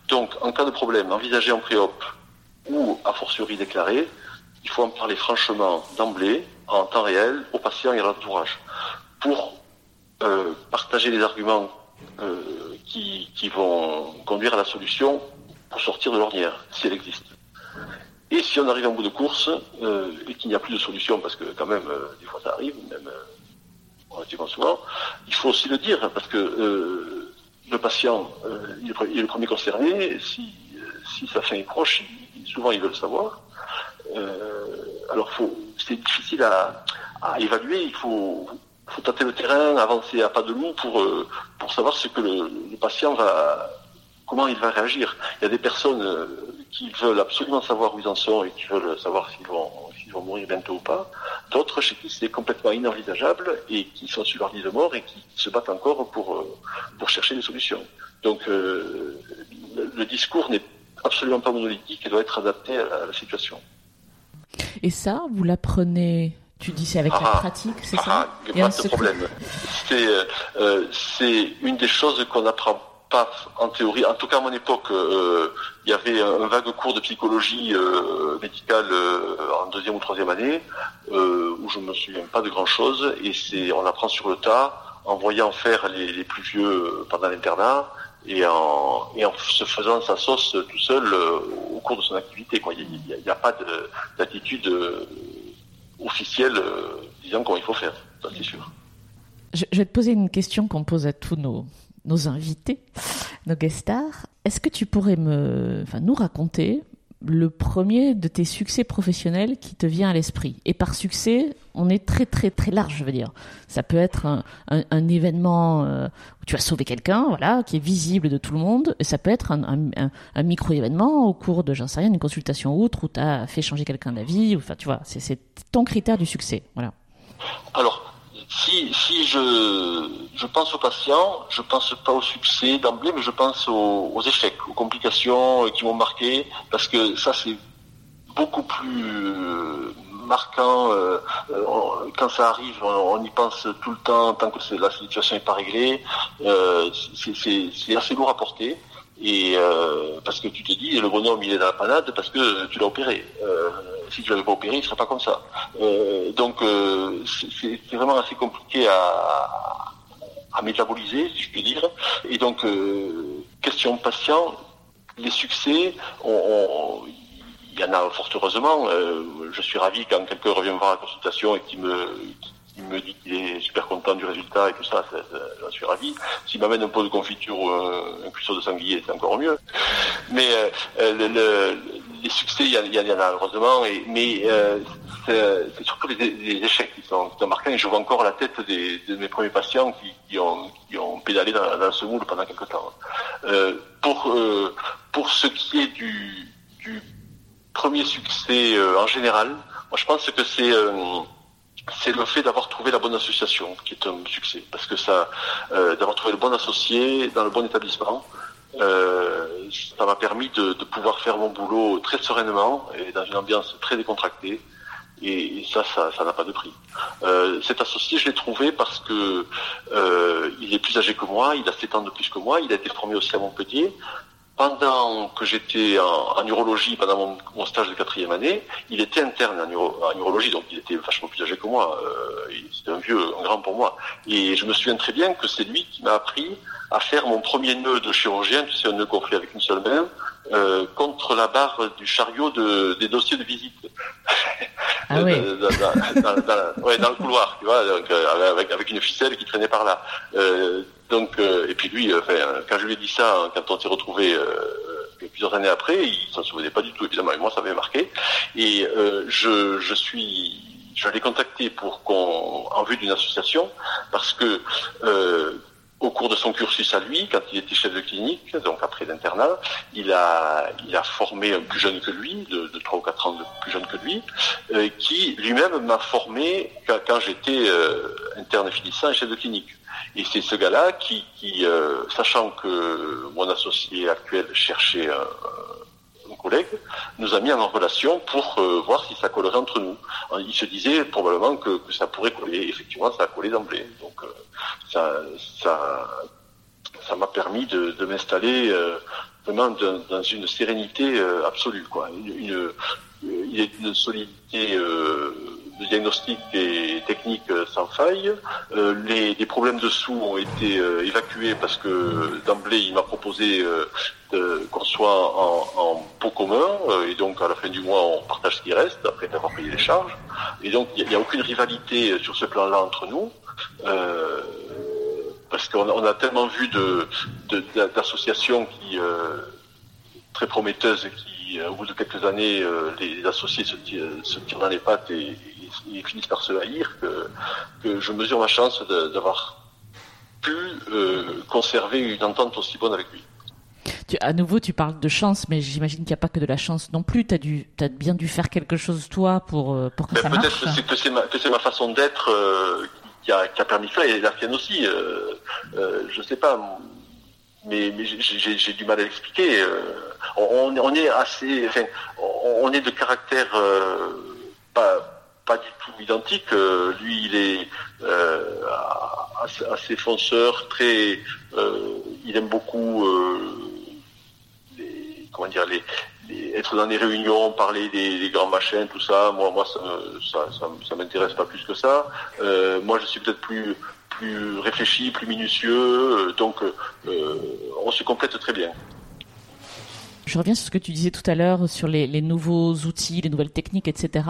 Donc, en cas de problème envisagé en pré-op ou a fortiori déclaré, il faut en parler franchement d'emblée, en temps réel, au patient et à l'entourage, pour euh, partager les arguments euh, qui, vont conduire à la solution pour sortir de l'ornière, si elle existe. Et si on arrive en bout de course euh, et qu'il n'y a plus de solution, parce que quand même, euh, des fois ça arrive, même euh, souvent, il faut aussi le dire, parce que euh, le patient, il est, le premier concerné, si, si sa fin est proche, souvent il veut le savoir. alors c'est difficile à, à, évaluer, il faut, faut tâter le terrain, avancer à pas de loup pour pour savoir ce que le, patient va comment il va réagir. Il y a des personnes qui veulent absolument savoir où ils en sont et qui veulent savoir s'ils vont vont mourir bientôt ou pas. D'autres chez qui c'est complètement inenvisageable et qui sont sur leur lit de mort et qui se battent encore pour pour chercher des solutions. Donc le, le discours n'est absolument pas monolithique et doit être adapté à la, situation. Et ça, vous l'apprenez tu dis c'est avec la ah, pratique, c'est ça? ah, Il n'y a pas de problème. Euh, euh, c'est une des choses qu'on n'apprend pas en théorie. En tout cas, à mon époque, euh, il y avait un, vague cours de psychologie médicale en deuxième ou troisième année, où je me souviens pas de grand-chose. Et c'est, on apprend sur le tas, en voyant faire les, plus vieux pendant l'internat, et en, et en se faisant sa sauce tout seul euh, au cours de son activité. Il n'y a, pas d'attitude euh, officielle euh, disant comment il faut faire, ça c'est sûr. Je, vais te poser une question qu'on pose à tous nos, nos invités, nos guest stars. Est-ce que tu pourrais me, enfin, nous raconter le premier de tes succès professionnels qui te vient à l'esprit? Et par succès, on est très très très large, je veux dire. Ça peut être un, événement euh, où tu as sauvé quelqu'un, voilà, qui est visible de tout le monde, et ça peut être un, micro-événement au cours de, j'en sais rien, une consultation outre où tu as fait changer quelqu'un d'avis, enfin tu vois, c'est ton critère du succès, voilà. Alors, si, si je, je pense aux patients, je pense pas au succès d'emblée, mais je pense aux, échecs, aux complications euh, qui m'ont marqué, parce que ça c'est beaucoup plus euh, marquant euh, quand ça arrive. On, y pense tout le temps tant que la situation n'est pas réglée. c'est assez lourd à porter. Et parce que tu te dis, le bonhomme il est dans la panade parce que tu l'as opéré si je l'avais pas opéré, il serait pas comme ça. Euh, donc euh, c'est vraiment assez compliqué à, à métaboliser, si je puis dire. Et donc, euh, question patient, les succès, il y en a fort heureusement. je suis ravi quand quelqu'un revient me voir à la consultation et qui me, il me dit qu'il est super content du résultat et tout ça, j'en suis ravi. S'il m'amène un pot de confiture ou un, cuisseau de sanglier, c'est encore mieux. Mais le, les succès, il y, en a heureusement, mais euh, c'est surtout les, échecs qui sont, marquants. Et je vois encore la tête de mes premiers patients qui, ont, pédalé dans, ce moule pendant quelques temps. Euh, pour, euh, pour ce qui est du, premier succès en général, moi je pense que c'est c'est le fait d'avoir trouvé la bonne association qui est un succès, parce que ça, d'avoir trouvé le bon associé dans le bon établissement, euh, ça m'a permis de, de, pouvoir faire mon boulot très sereinement et dans une ambiance très décontractée. Et, ça, ça n'a pas de prix. Euh, cet associé, je l'ai trouvé parce que euh, il est plus âgé que moi, il a 7 ans de plus que moi, il a été formé aussi à Montpellier. Pendant que j'étais en, en, urologie, pendant mon, stage de quatrième année, il était interne en, urologie, donc il était vachement plus âgé que moi. Euh, C'était un vieux, un grand pour moi. Et je me souviens très bien que c'est lui qui m'a appris à faire mon premier nœud de chirurgien, tu sais, un nœud qu'on fait avec une seule main, euh, contre la barre du chariot de, des dossiers de visite. (laughs) Oui. dans, le couloir, tu vois, donc, euh, avec, avec, une ficelle qui traînait par là. Euh, donc, euh, et puis lui, quand je lui ai dit ça, quand on s'est retrouvé plusieurs années après, il s'en souvenait pas du tout, évidemment, et moi, ça m'avait marqué. Et je, je suis je l'ai contacté pour qu'on, en vue d'une association, parce que euh, au cours de son cursus à lui, quand il était chef de clinique, donc après l'internat, il a, il a formé un plus jeune que lui, de, de 3 ou 4 ans de plus jeune que lui, euh, qui lui-même m'a formé quand, j'étais euh, interne finissant et chef de clinique. Et c'est ce gars-là qui, qui euh, sachant que mon associé actuel cherchait un, collègue, nous a mis en relation pour euh, voir si ça collerait entre nous. Il se disait probablement que, ça pourrait coller. Effectivement, ça a collé d'emblée. Donc euh, ça, ça, m'a permis de, m'installer euh, vraiment dans une sérénité absolue. Quoi. Une, y a une solidité diagnostic et technique sans faille. les, problèmes de sous ont été évacués parce que d'emblée il m'a proposé qu'on soit en, pot commun, euh, et donc à la fin du mois on partage ce qui reste, après avoir payé les charges. Et donc il n'y a, aucune rivalité sur ce plan-là entre nous, euh, parce qu'on a, tellement vu d'associations de, qui euh, très prometteuses qui, au bout de quelques années, les, associés se, tirent dans les pattes et, ils, finissent par se haïr que, que je mesure ma chance d'avoir pu conserver une entente aussi bonne avec lui. Tu, à nouveau, tu parles de chance, mais j'imagine qu'il n'y a pas que de la chance non plus. Tu as, as bien dû faire quelque chose, toi, pour, pour que ben, ça marche. Peut-être que c'est ma, ma, façon d'être qui, a, qui, a, permis ça, et la tienne aussi. Euh, euh, je sais pas, mais, mais j'ai du mal à l'expliquer. Euh, on, on, est assez, enfin, on est de caractère pas, pas du tout identique. lui, il est assez, assez, fonceur, très, il aime beaucoup les, comment dire les, être dans les réunions, parler des, grands machins, tout ça, moi, moi, ça, ça, ça, m'intéresse pas plus que ça. Euh, moi, je suis peut-être plus, plus réfléchi, plus minutieux, euh, donc euh, on se complète très bien. Je reviens sur ce que tu disais tout à l'heure sur les, nouveaux outils, les nouvelles techniques, etc.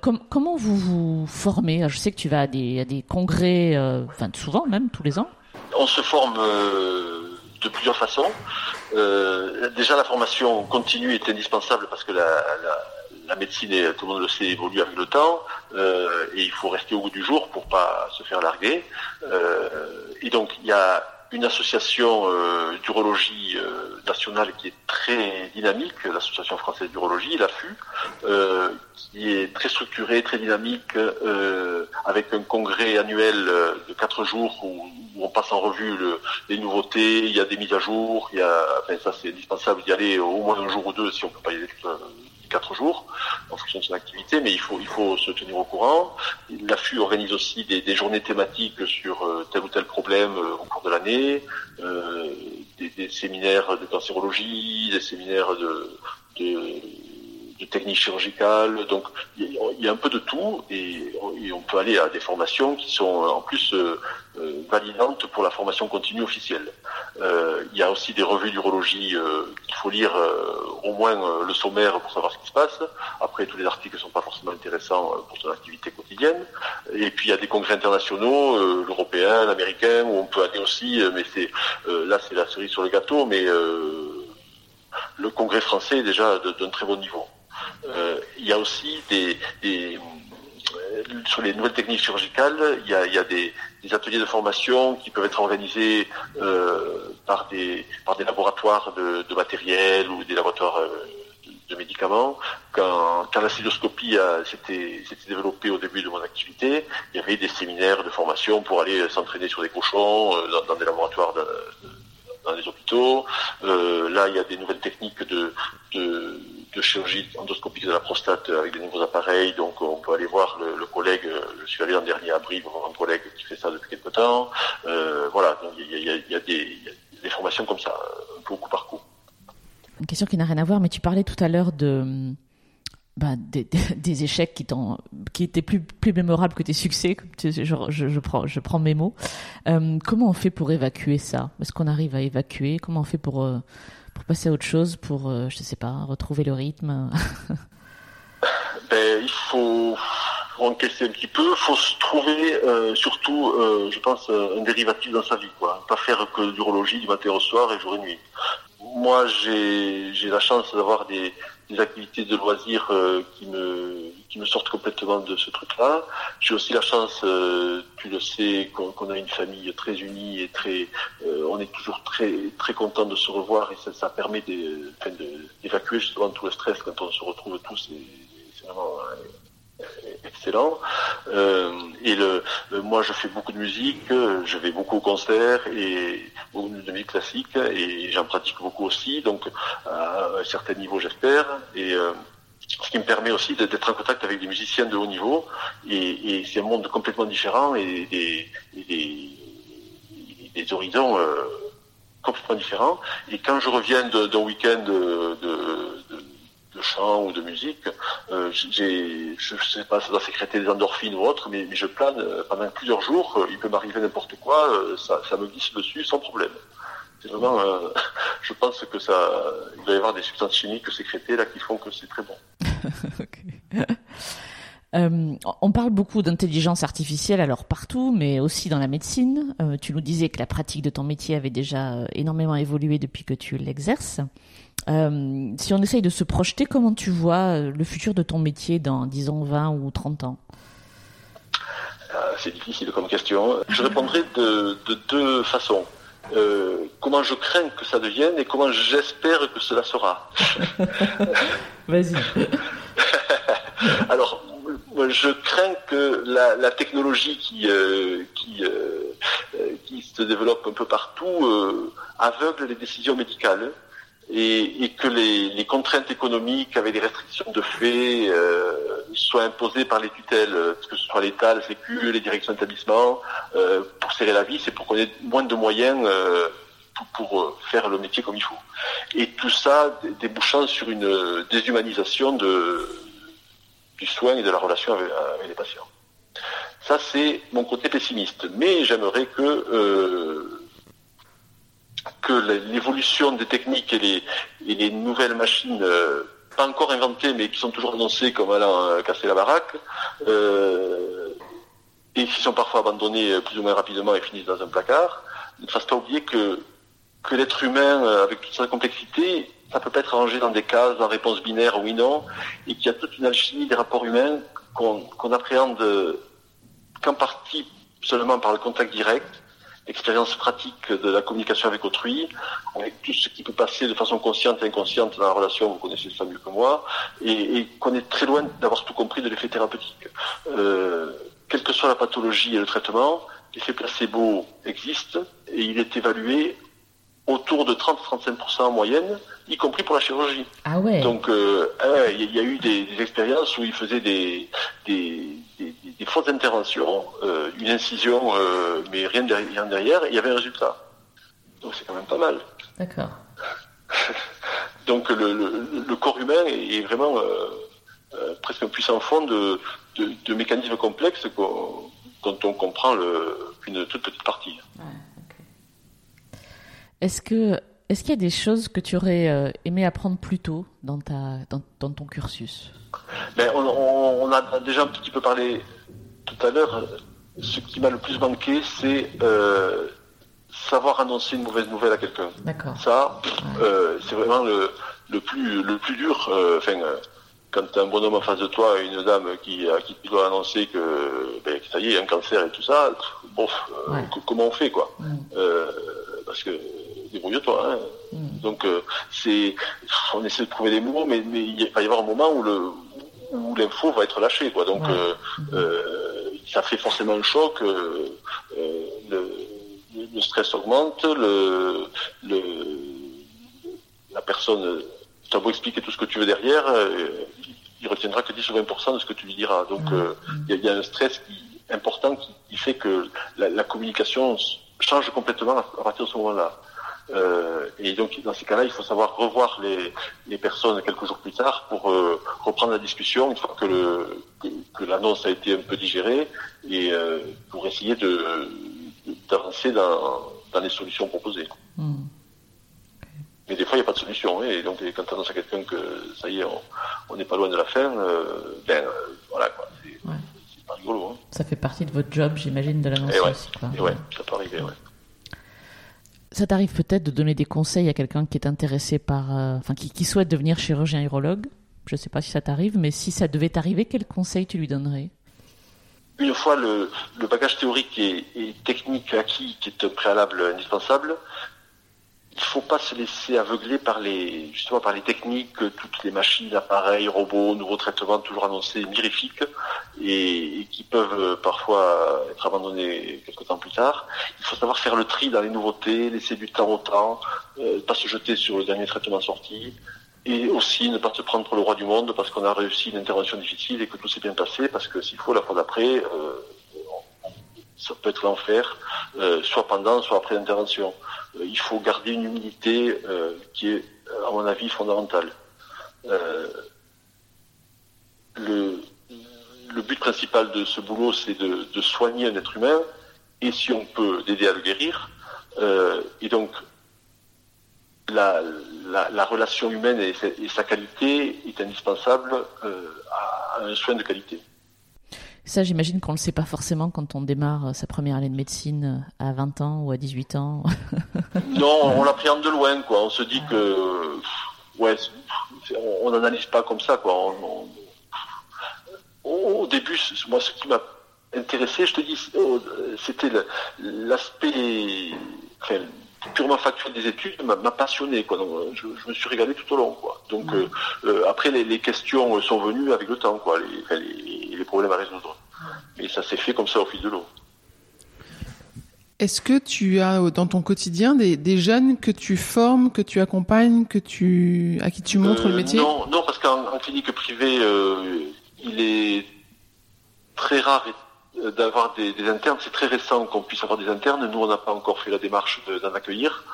comment vous vous formez? Je sais que tu vas à des, congrès, enfin souvent même, tous les ans. On se forme de plusieurs façons. Euh, déjà, la formation continue est indispensable parce que la, la, médecine, tout le monde le sait, évolue avec le temps euh, et il faut rester au bout du jour pour pas se faire larguer. Euh, et donc, il y a une association euh, d'urologie euh, nationale qui est très dynamique, l'association française d'urologie, l'AFU, euh, qui est très structurée, très dynamique, euh, avec un congrès annuel euh, de quatre jours où, où on passe en revue le, les nouveautés, il y a des mises à jour, il y a, enfin ça c'est indispensable d'y aller au moins un jour ou deux si on peut pas y aller euh, 4 jours en fonction de son activité, mais il faut, il faut se tenir au courant. L'AFU organise aussi des, des, journées thématiques sur euh, tel ou tel problème euh, au cours de l'année, euh, des, séminaires de cancérologie, des séminaires de de techniques chirurgicales. Donc il y, a un peu de tout et, on peut aller à des formations qui sont en plus euh, euh, validantes pour la formation continue officielle. Euh, il y a aussi des revues d'urologie qu'il faut lire au moins le sommaire pour savoir ce qui se passe. Après, tous les articles ne sont pas forcément intéressants pour son activité quotidienne. Et puis il y a des congrès internationaux, l'européen, l'américain, où on peut aller aussi, mais c'est là c'est la cerise sur le gâteau, mais le congrès français est déjà d'un très bon niveau. Euh, il y a aussi des, euh, sur les nouvelles techniques chirurgicales, il y a, des, ateliers de formation qui peuvent être organisés euh, par, des, par des laboratoires de, matériel ou des laboratoires de, médicaments. Quand, la cystoscopie s'était développée au début de mon activité, il y avait des séminaires de formation pour aller s'entraîner sur des cochons dans, des laboratoires dans les hôpitaux. là, il y a des nouvelles techniques de de chirurgie endoscopique de la prostate avec des nouveaux appareils. Donc on peut aller voir le, collègue, je suis allé en dernier abri voir un collègue qui fait ça depuis quelque temps. Euh, voilà, il y a, des formations comme ça, un peu au coup par coup. Une question qui n'a rien à voir, mais tu parlais tout à l'heure de bah, (laughs) des, échecs qui, qui étaient plus, plus mémorables que tes succès. Je, je, je, prends, je prends mes mots. Euh, comment on fait pour évacuer ça? Est-ce qu'on arrive à évacuer? Comment on fait pour... Euh, pour passer à autre chose, pour, euh, je sais pas, retrouver le rythme? (laughs) Ben, Il faut encaisser un petit peu, il faut se trouver surtout, je pense, un dérivatif dans sa vie, quoi. Pas faire que d'urologie du matin au soir et jour et nuit. Moi, j'ai la chance d'avoir des, des activités de loisirs euh, qui me qui me sortent complètement de ce truc-là. J'ai aussi la chance, euh, tu le sais, qu'on a une famille très unie et très, euh, on est toujours très très content de se revoir et ça, ça permet d'évacuer justement tout le stress quand on se retrouve tous. C'est vraiment excellent. Euh, et le, moi, je fais beaucoup de musique, je vais beaucoup au concert et beaucoup de musique classique et j'en pratique beaucoup aussi, donc à un certain niveau, j'espère. Et euh, ce qui me permet aussi d'être en contact avec des musiciens de haut niveau. Et, c'est un monde complètement différent et des, des, horizons euh, complètement différents. Et quand je reviens d'un week-end de, de chant ou de musique, euh, j'ai, je sais pas, ça doit sécréter des endorphines ou autre, mais, je plane euh, pendant plusieurs jours, euh, il peut m'arriver n'importe quoi, ça, ça, me glisse dessus sans problème. C'est vraiment, (laughs) je pense que ça, il va y avoir des substances chimiques sécrétées là qui font que c'est très bon. (laughs) Euh, on parle beaucoup d'intelligence artificielle, alors partout, mais aussi dans la médecine. Euh, tu nous disais que la pratique de ton métier avait déjà euh, énormément évolué depuis que tu l'exerces. Si on essaye de se projeter, comment tu vois le futur de ton métier dans, disons, 20 ou 30 ans? C'est difficile comme question. Je répondrai de, de deux façons. comment je crains que ça devienne et comment j'espère que cela sera. (laughs) Vas-y. (laughs) Alors, je crains que la, technologie qui, euh, qui, euh, qui, se développe un peu partout euh, aveugle les décisions médicales et, que les, contraintes économiques avec des restrictions de fait soient imposées par les tutelles, que ce soit l'État, le Sécu, les directions d'établissement, pour serrer la vie, c'est pour qu'on ait moins de moyens pour, faire le métier comme il faut. Et tout ça débouchant sur une déshumanisation de du soin et de la relation avec, les patients. Ça, c'est mon côté pessimiste. Mais j'aimerais que, euh, que l'évolution des techniques et les, nouvelles machines, euh, pas encore inventées, mais qui sont toujours annoncées comme allant euh, casser la baraque, et qui sont parfois abandonnées plus ou moins rapidement et finissent dans un placard, ne fassent pas oublier que, que l'être humain, avec toute sa complexité, ça peut pas être rangé dans des cases, dans réponse binaire oui non, et qu'il y a toute une alchimie des rapports humains qu'on appréhende qu'en partie seulement par le contact direct, expérience pratique de la communication avec autrui, avec tout ce qui peut passer de façon consciente et inconsciente dans la relation, vous connaissez ça mieux que moi, et, qu'on est très loin d'avoir tout compris de l'effet thérapeutique. Euh, quelle que soit la pathologie et le traitement, l'effet placebo existe et il est évalué autour de 30-35% en moyenne, y compris pour la chirurgie. Ah ouais. Donc euh, ah il y, a eu des, expériences où ils faisaient des, des, fausses interventions, euh, une incision, euh, mais rien derrière, derrière, et il y avait un résultat. Donc c'est quand même pas mal. D'accord. (laughs) Donc le, corps humain est vraiment presque un puissant fond de, de, mécanismes complexes dont on comprend qu'une toute petite partie. Ouais. Est-ce que est-ce qu'il y a des choses que tu aurais euh, aimé apprendre plus tôt dans ta dans, ton cursus? Ben, on, a déjà un petit peu parlé tout à l'heure. Ce qui m'a le plus manqué, c'est euh, savoir annoncer une mauvaise nouvelle à quelqu'un. D'accord. Ça, euh, c'est vraiment le, le plus le plus dur. Enfin, quand tu as un bonhomme en face de toi, une dame qui à qui tu dois annoncer que, ben, ça y est, un cancer et tout ça, bon, comment on fait quoi? Mm. Parce que débrouille-toi. Hein. Mm. Donc euh, c'est, on essaie de trouver des mots, mais, il va y avoir un moment où le où l'info va être lâchée, quoi. Donc euh, euh, ça fait forcément un choc. Le, stress augmente, le, la personne, tu as beau expliquer tout ce que tu veux derrière, il retiendra que 10 ou 20% de ce que tu lui diras. Donc il y, a un stress important qui, fait que la, la, communication change complètement à partir de ce moment-là. Euh, et donc dans ces cas-là, il faut savoir revoir les, les, personnes quelques jours plus tard pour euh, reprendre la discussion une fois que, le, que, l'annonce a été un peu digérée et euh, pour essayer de, d'avancer dans, dans les solutions proposées. Hmm. Mais des fois, il n'y a pas de solution. Hein, et donc, quand tu annonces à quelqu'un que ça y est, on n'est pas loin de la fin, ben voilà, quoi. C'est, pas rigolo. Hein. Ça fait partie de votre job, j'imagine, de l'annonce aussi. Quoi. Et ouais, ça peut arriver, ouais ça t'arrive peut-être de donner des conseils à quelqu'un qui est intéressé par, euh, qui, souhaite devenir chirurgien urologue? Je ne sais pas si ça t'arrive, mais si ça devait t'arriver, quel conseil tu lui donnerais? Une fois le, bagage théorique et, et, technique acquis, qui est un préalable indispensable, il faut pas se laisser aveugler par les justement par les techniques, toutes les machines, appareils, robots, nouveaux traitements toujours annoncés mirifiques et, qui peuvent euh, parfois être abandonnés quelques temps plus tard. Il faut savoir faire le tri dans les nouveautés, laisser du temps au temps, euh, pas se jeter sur le dernier traitement sorti, et aussi ne pas se prendre pour le roi du monde parce qu'on a réussi une intervention difficile et que tout s'est bien passé, parce que s'il faut la fois d'après, euh, ça peut être l'enfer, euh, soit pendant, soit après l'intervention. Euh, il faut garder une humilité euh, qui est, à mon avis, fondamentale. le, but principal de ce boulot, c'est de, soigner un être humain, et si on peut, d'aider à le guérir. et donc, la, la, la, relation humaine et, sa qualité est indispensable à un soin de qualité. Ça, j'imagine qu'on ne le sait pas forcément quand on démarre sa première année de médecine à 20 ans ou à 18 ans. (laughs) non, on l'appréhende de loin, quoi. On se dit que, ouais, on n'analyse pas comme ça, quoi. au début, moi, ce qui m'a intéressé, je te dis, oh, c'était l'aspect purement factuel des études m'a passionné. Quoi. je, me suis régalé tout au long. Quoi. Donc euh, euh, après, les, questions sont venues avec le temps, quoi, les, les problèmes à résoudre. Et ça s'est fait comme ça au fil de l'eau. Est-ce que tu as dans ton quotidien des, jeunes que tu formes, que tu accompagnes, que tu à qui tu montres le euh, métier? Non, non, parce qu'en clinique privée, il est très rare euh, d'avoir des, internes. C'est très récent qu'on puisse avoir des internes. Nous, on n'a pas encore fait la démarche d'en accueillir.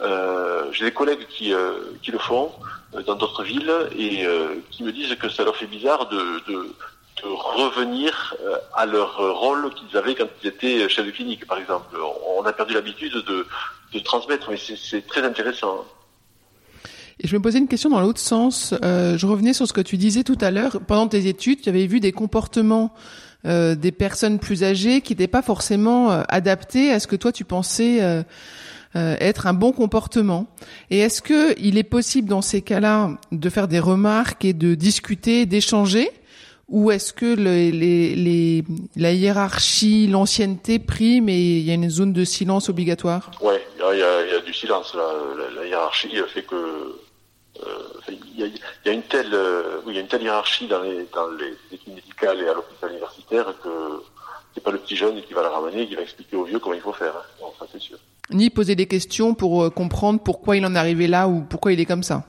Euh, J'ai des collègues qui, euh, qui le font euh, dans d'autres villes et qui me disent que ça leur fait bizarre de, de, de revenir à leur rôle qu'ils avaient quand ils étaient chefs de clinique, par exemple. On a perdu l'habitude de, transmettre, mais c'est très intéressant. Et je me posais une question dans l'autre sens. Euh, je revenais sur ce que tu disais tout à l'heure. Pendant tes études, tu avais vu des comportements euh, des personnes plus âgées qui n'étaient pas forcément euh, adaptées à ce que toi tu pensais euh, être un bon comportement. Et est-ce que il est possible dans ces cas-là de faire des remarques et de discuter, d'échanger, ou est-ce que les, les, la hiérarchie, l'ancienneté prime et il y a une zone de silence obligatoire? Ouais, il y a, du silence là. La, la hiérarchie fait que il y, a, une telle, euh, y a une telle hiérarchie dans les, dans les équipes médicales et à l'hôpital universitaire que c'est pas le petit jeune qui va la ramener, qui va expliquer aux vieux comment il faut faire. Hein. ça c'est sûr. Ni poser des questions pour euh, comprendre pourquoi il en est arrivé là ou pourquoi il est comme ça?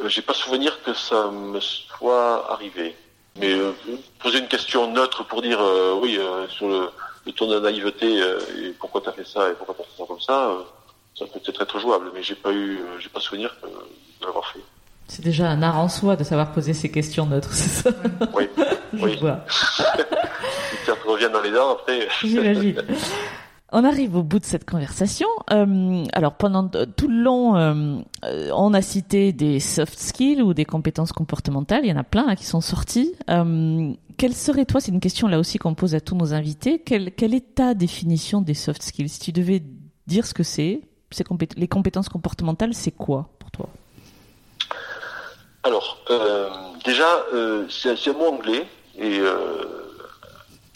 Euh, J'ai pas souvenir que ça me soit arrivé. Mais euh, poser une question neutre pour dire oui sur le, le ton de naïveté et pourquoi tu as fait ça et pourquoi tu as fait ça comme ça ça peut être être jouable, mais j'ai pas eu, euh, j'ai pas souvenir de l'avoir fait. C'est déjà un art en soi de savoir poser ces questions neutres, c'est ça? Oui, (laughs) oui. vois. (laughs) ça revient dans les dents après. J'imagine. (laughs) On arrive au bout de cette conversation. Euh, alors pendant tout le long, euh, on a cité des soft skills ou des compétences comportementales. Il y en a plein hein, qui sont sortis. Euh, quelle serait toi, c'est une question là aussi qu'on pose à tous nos invités. Quelle, quelle est ta définition des soft skills? Si tu devais dire ce que c'est, les compétences comportementales, c'est quoi pour toi? Alors, euh, déjà, euh, c'est un mot anglais et. Euh,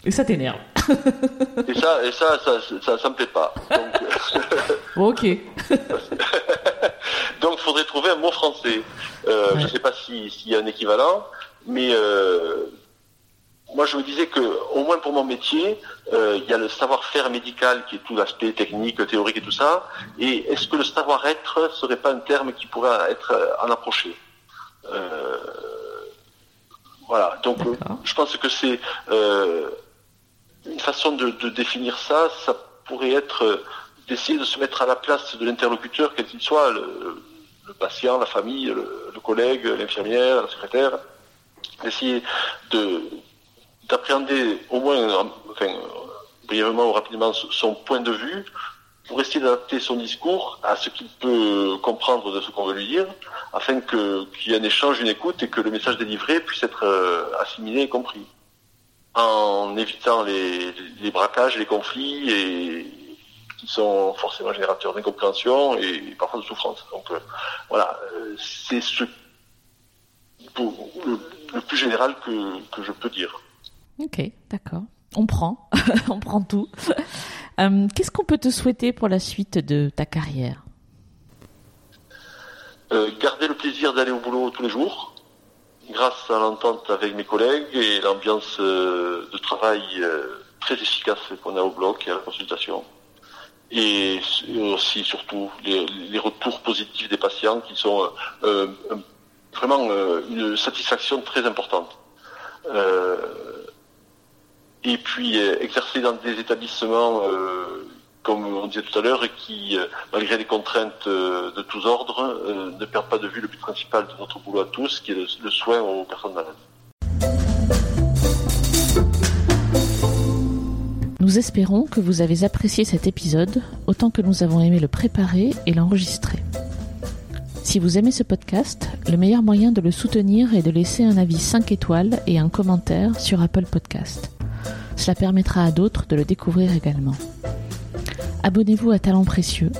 et ça t'énerve. Et ça, et ça, ça, ça, me plaît pas. Donc, (laughs) ok. (laughs) Donc, il faudrait trouver un mot français. Je ne sais pas s'il y a un équivalent, mais moi, je me disais que, au moins pour mon métier, euh, il y a le savoir-faire médical qui est tout l'aspect technique, théorique et tout ça. Et est-ce que le savoir-être serait pas un terme qui pourrait être euh, en approché euh, Voilà. Donc, je pense que c'est une façon de, définir ça. Ça pourrait être d'essayer de se mettre à la place de l'interlocuteur, quel qu'il soit, le, patient, la famille, le collègue, l'infirmière, la secrétaire, d'essayer de d'appréhender au moins, enfin, brièvement ou rapidement, son point de vue pour essayer d'adapter son discours à ce qu'il peut comprendre de ce qu'on veut lui dire, afin qu'il y ait un échange, une écoute et que le message délivré puisse être euh, assimilé et compris, en évitant les, les braquages, les conflits et qui sont forcément générateurs d'incompréhension et parfois de souffrance. Donc euh, voilà, euh, c'est ce le, plus général que, que je peux dire. Ok, d'accord. On prend, (laughs) on prend tout. Euh, qu'est-ce qu'on peut te souhaiter pour la suite de ta carrière? Euh, Garder le plaisir d'aller au boulot tous les jours, grâce à l'entente avec mes collègues et l'ambiance euh, de travail très efficace qu'on a au bloc et à la consultation. Et aussi, surtout, les, retours positifs des patients qui sont vraiment une satisfaction très importante et puis euh, exercer dans des établissements, euh, comme on disait tout à l'heure, qui, euh, malgré les contraintes de tous ordres, ne perdent pas de vue le but principal de notre boulot à tous, qui est le, soin aux personnes malades. Nous espérons que vous avez apprécié cet épisode autant que nous avons aimé le préparer et l'enregistrer. Si vous aimez ce podcast, le meilleur moyen de le soutenir est de laisser un avis 5 étoiles et un commentaire sur Apple Podcast. Cela permettra à d'autres de le découvrir également. Abonnez-vous à Talent Précieux,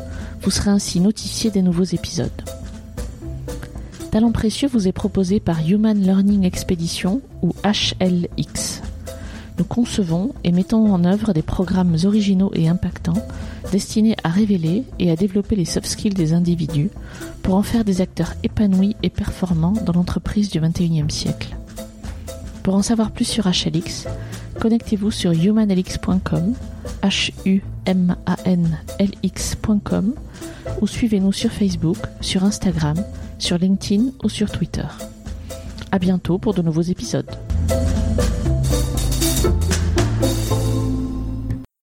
vous serez ainsi notifié des nouveaux épisodes. Talent Précieux vous est proposé par Human Learning Expedition ou HLX. Nous concevons et mettons en œuvre des programmes originaux et impactants destinés à révéler et à développer les soft skills des individus pour en faire des acteurs épanouis et performants dans l'entreprise du XXIe siècle. Pour en savoir plus sur HLX, connectez-vous sur humanlx.com, h u m a n l x.com ou suivez-nous sur Facebook, sur Instagram, sur LinkedIn ou sur Twitter. À bientôt pour de nouveaux épisodes.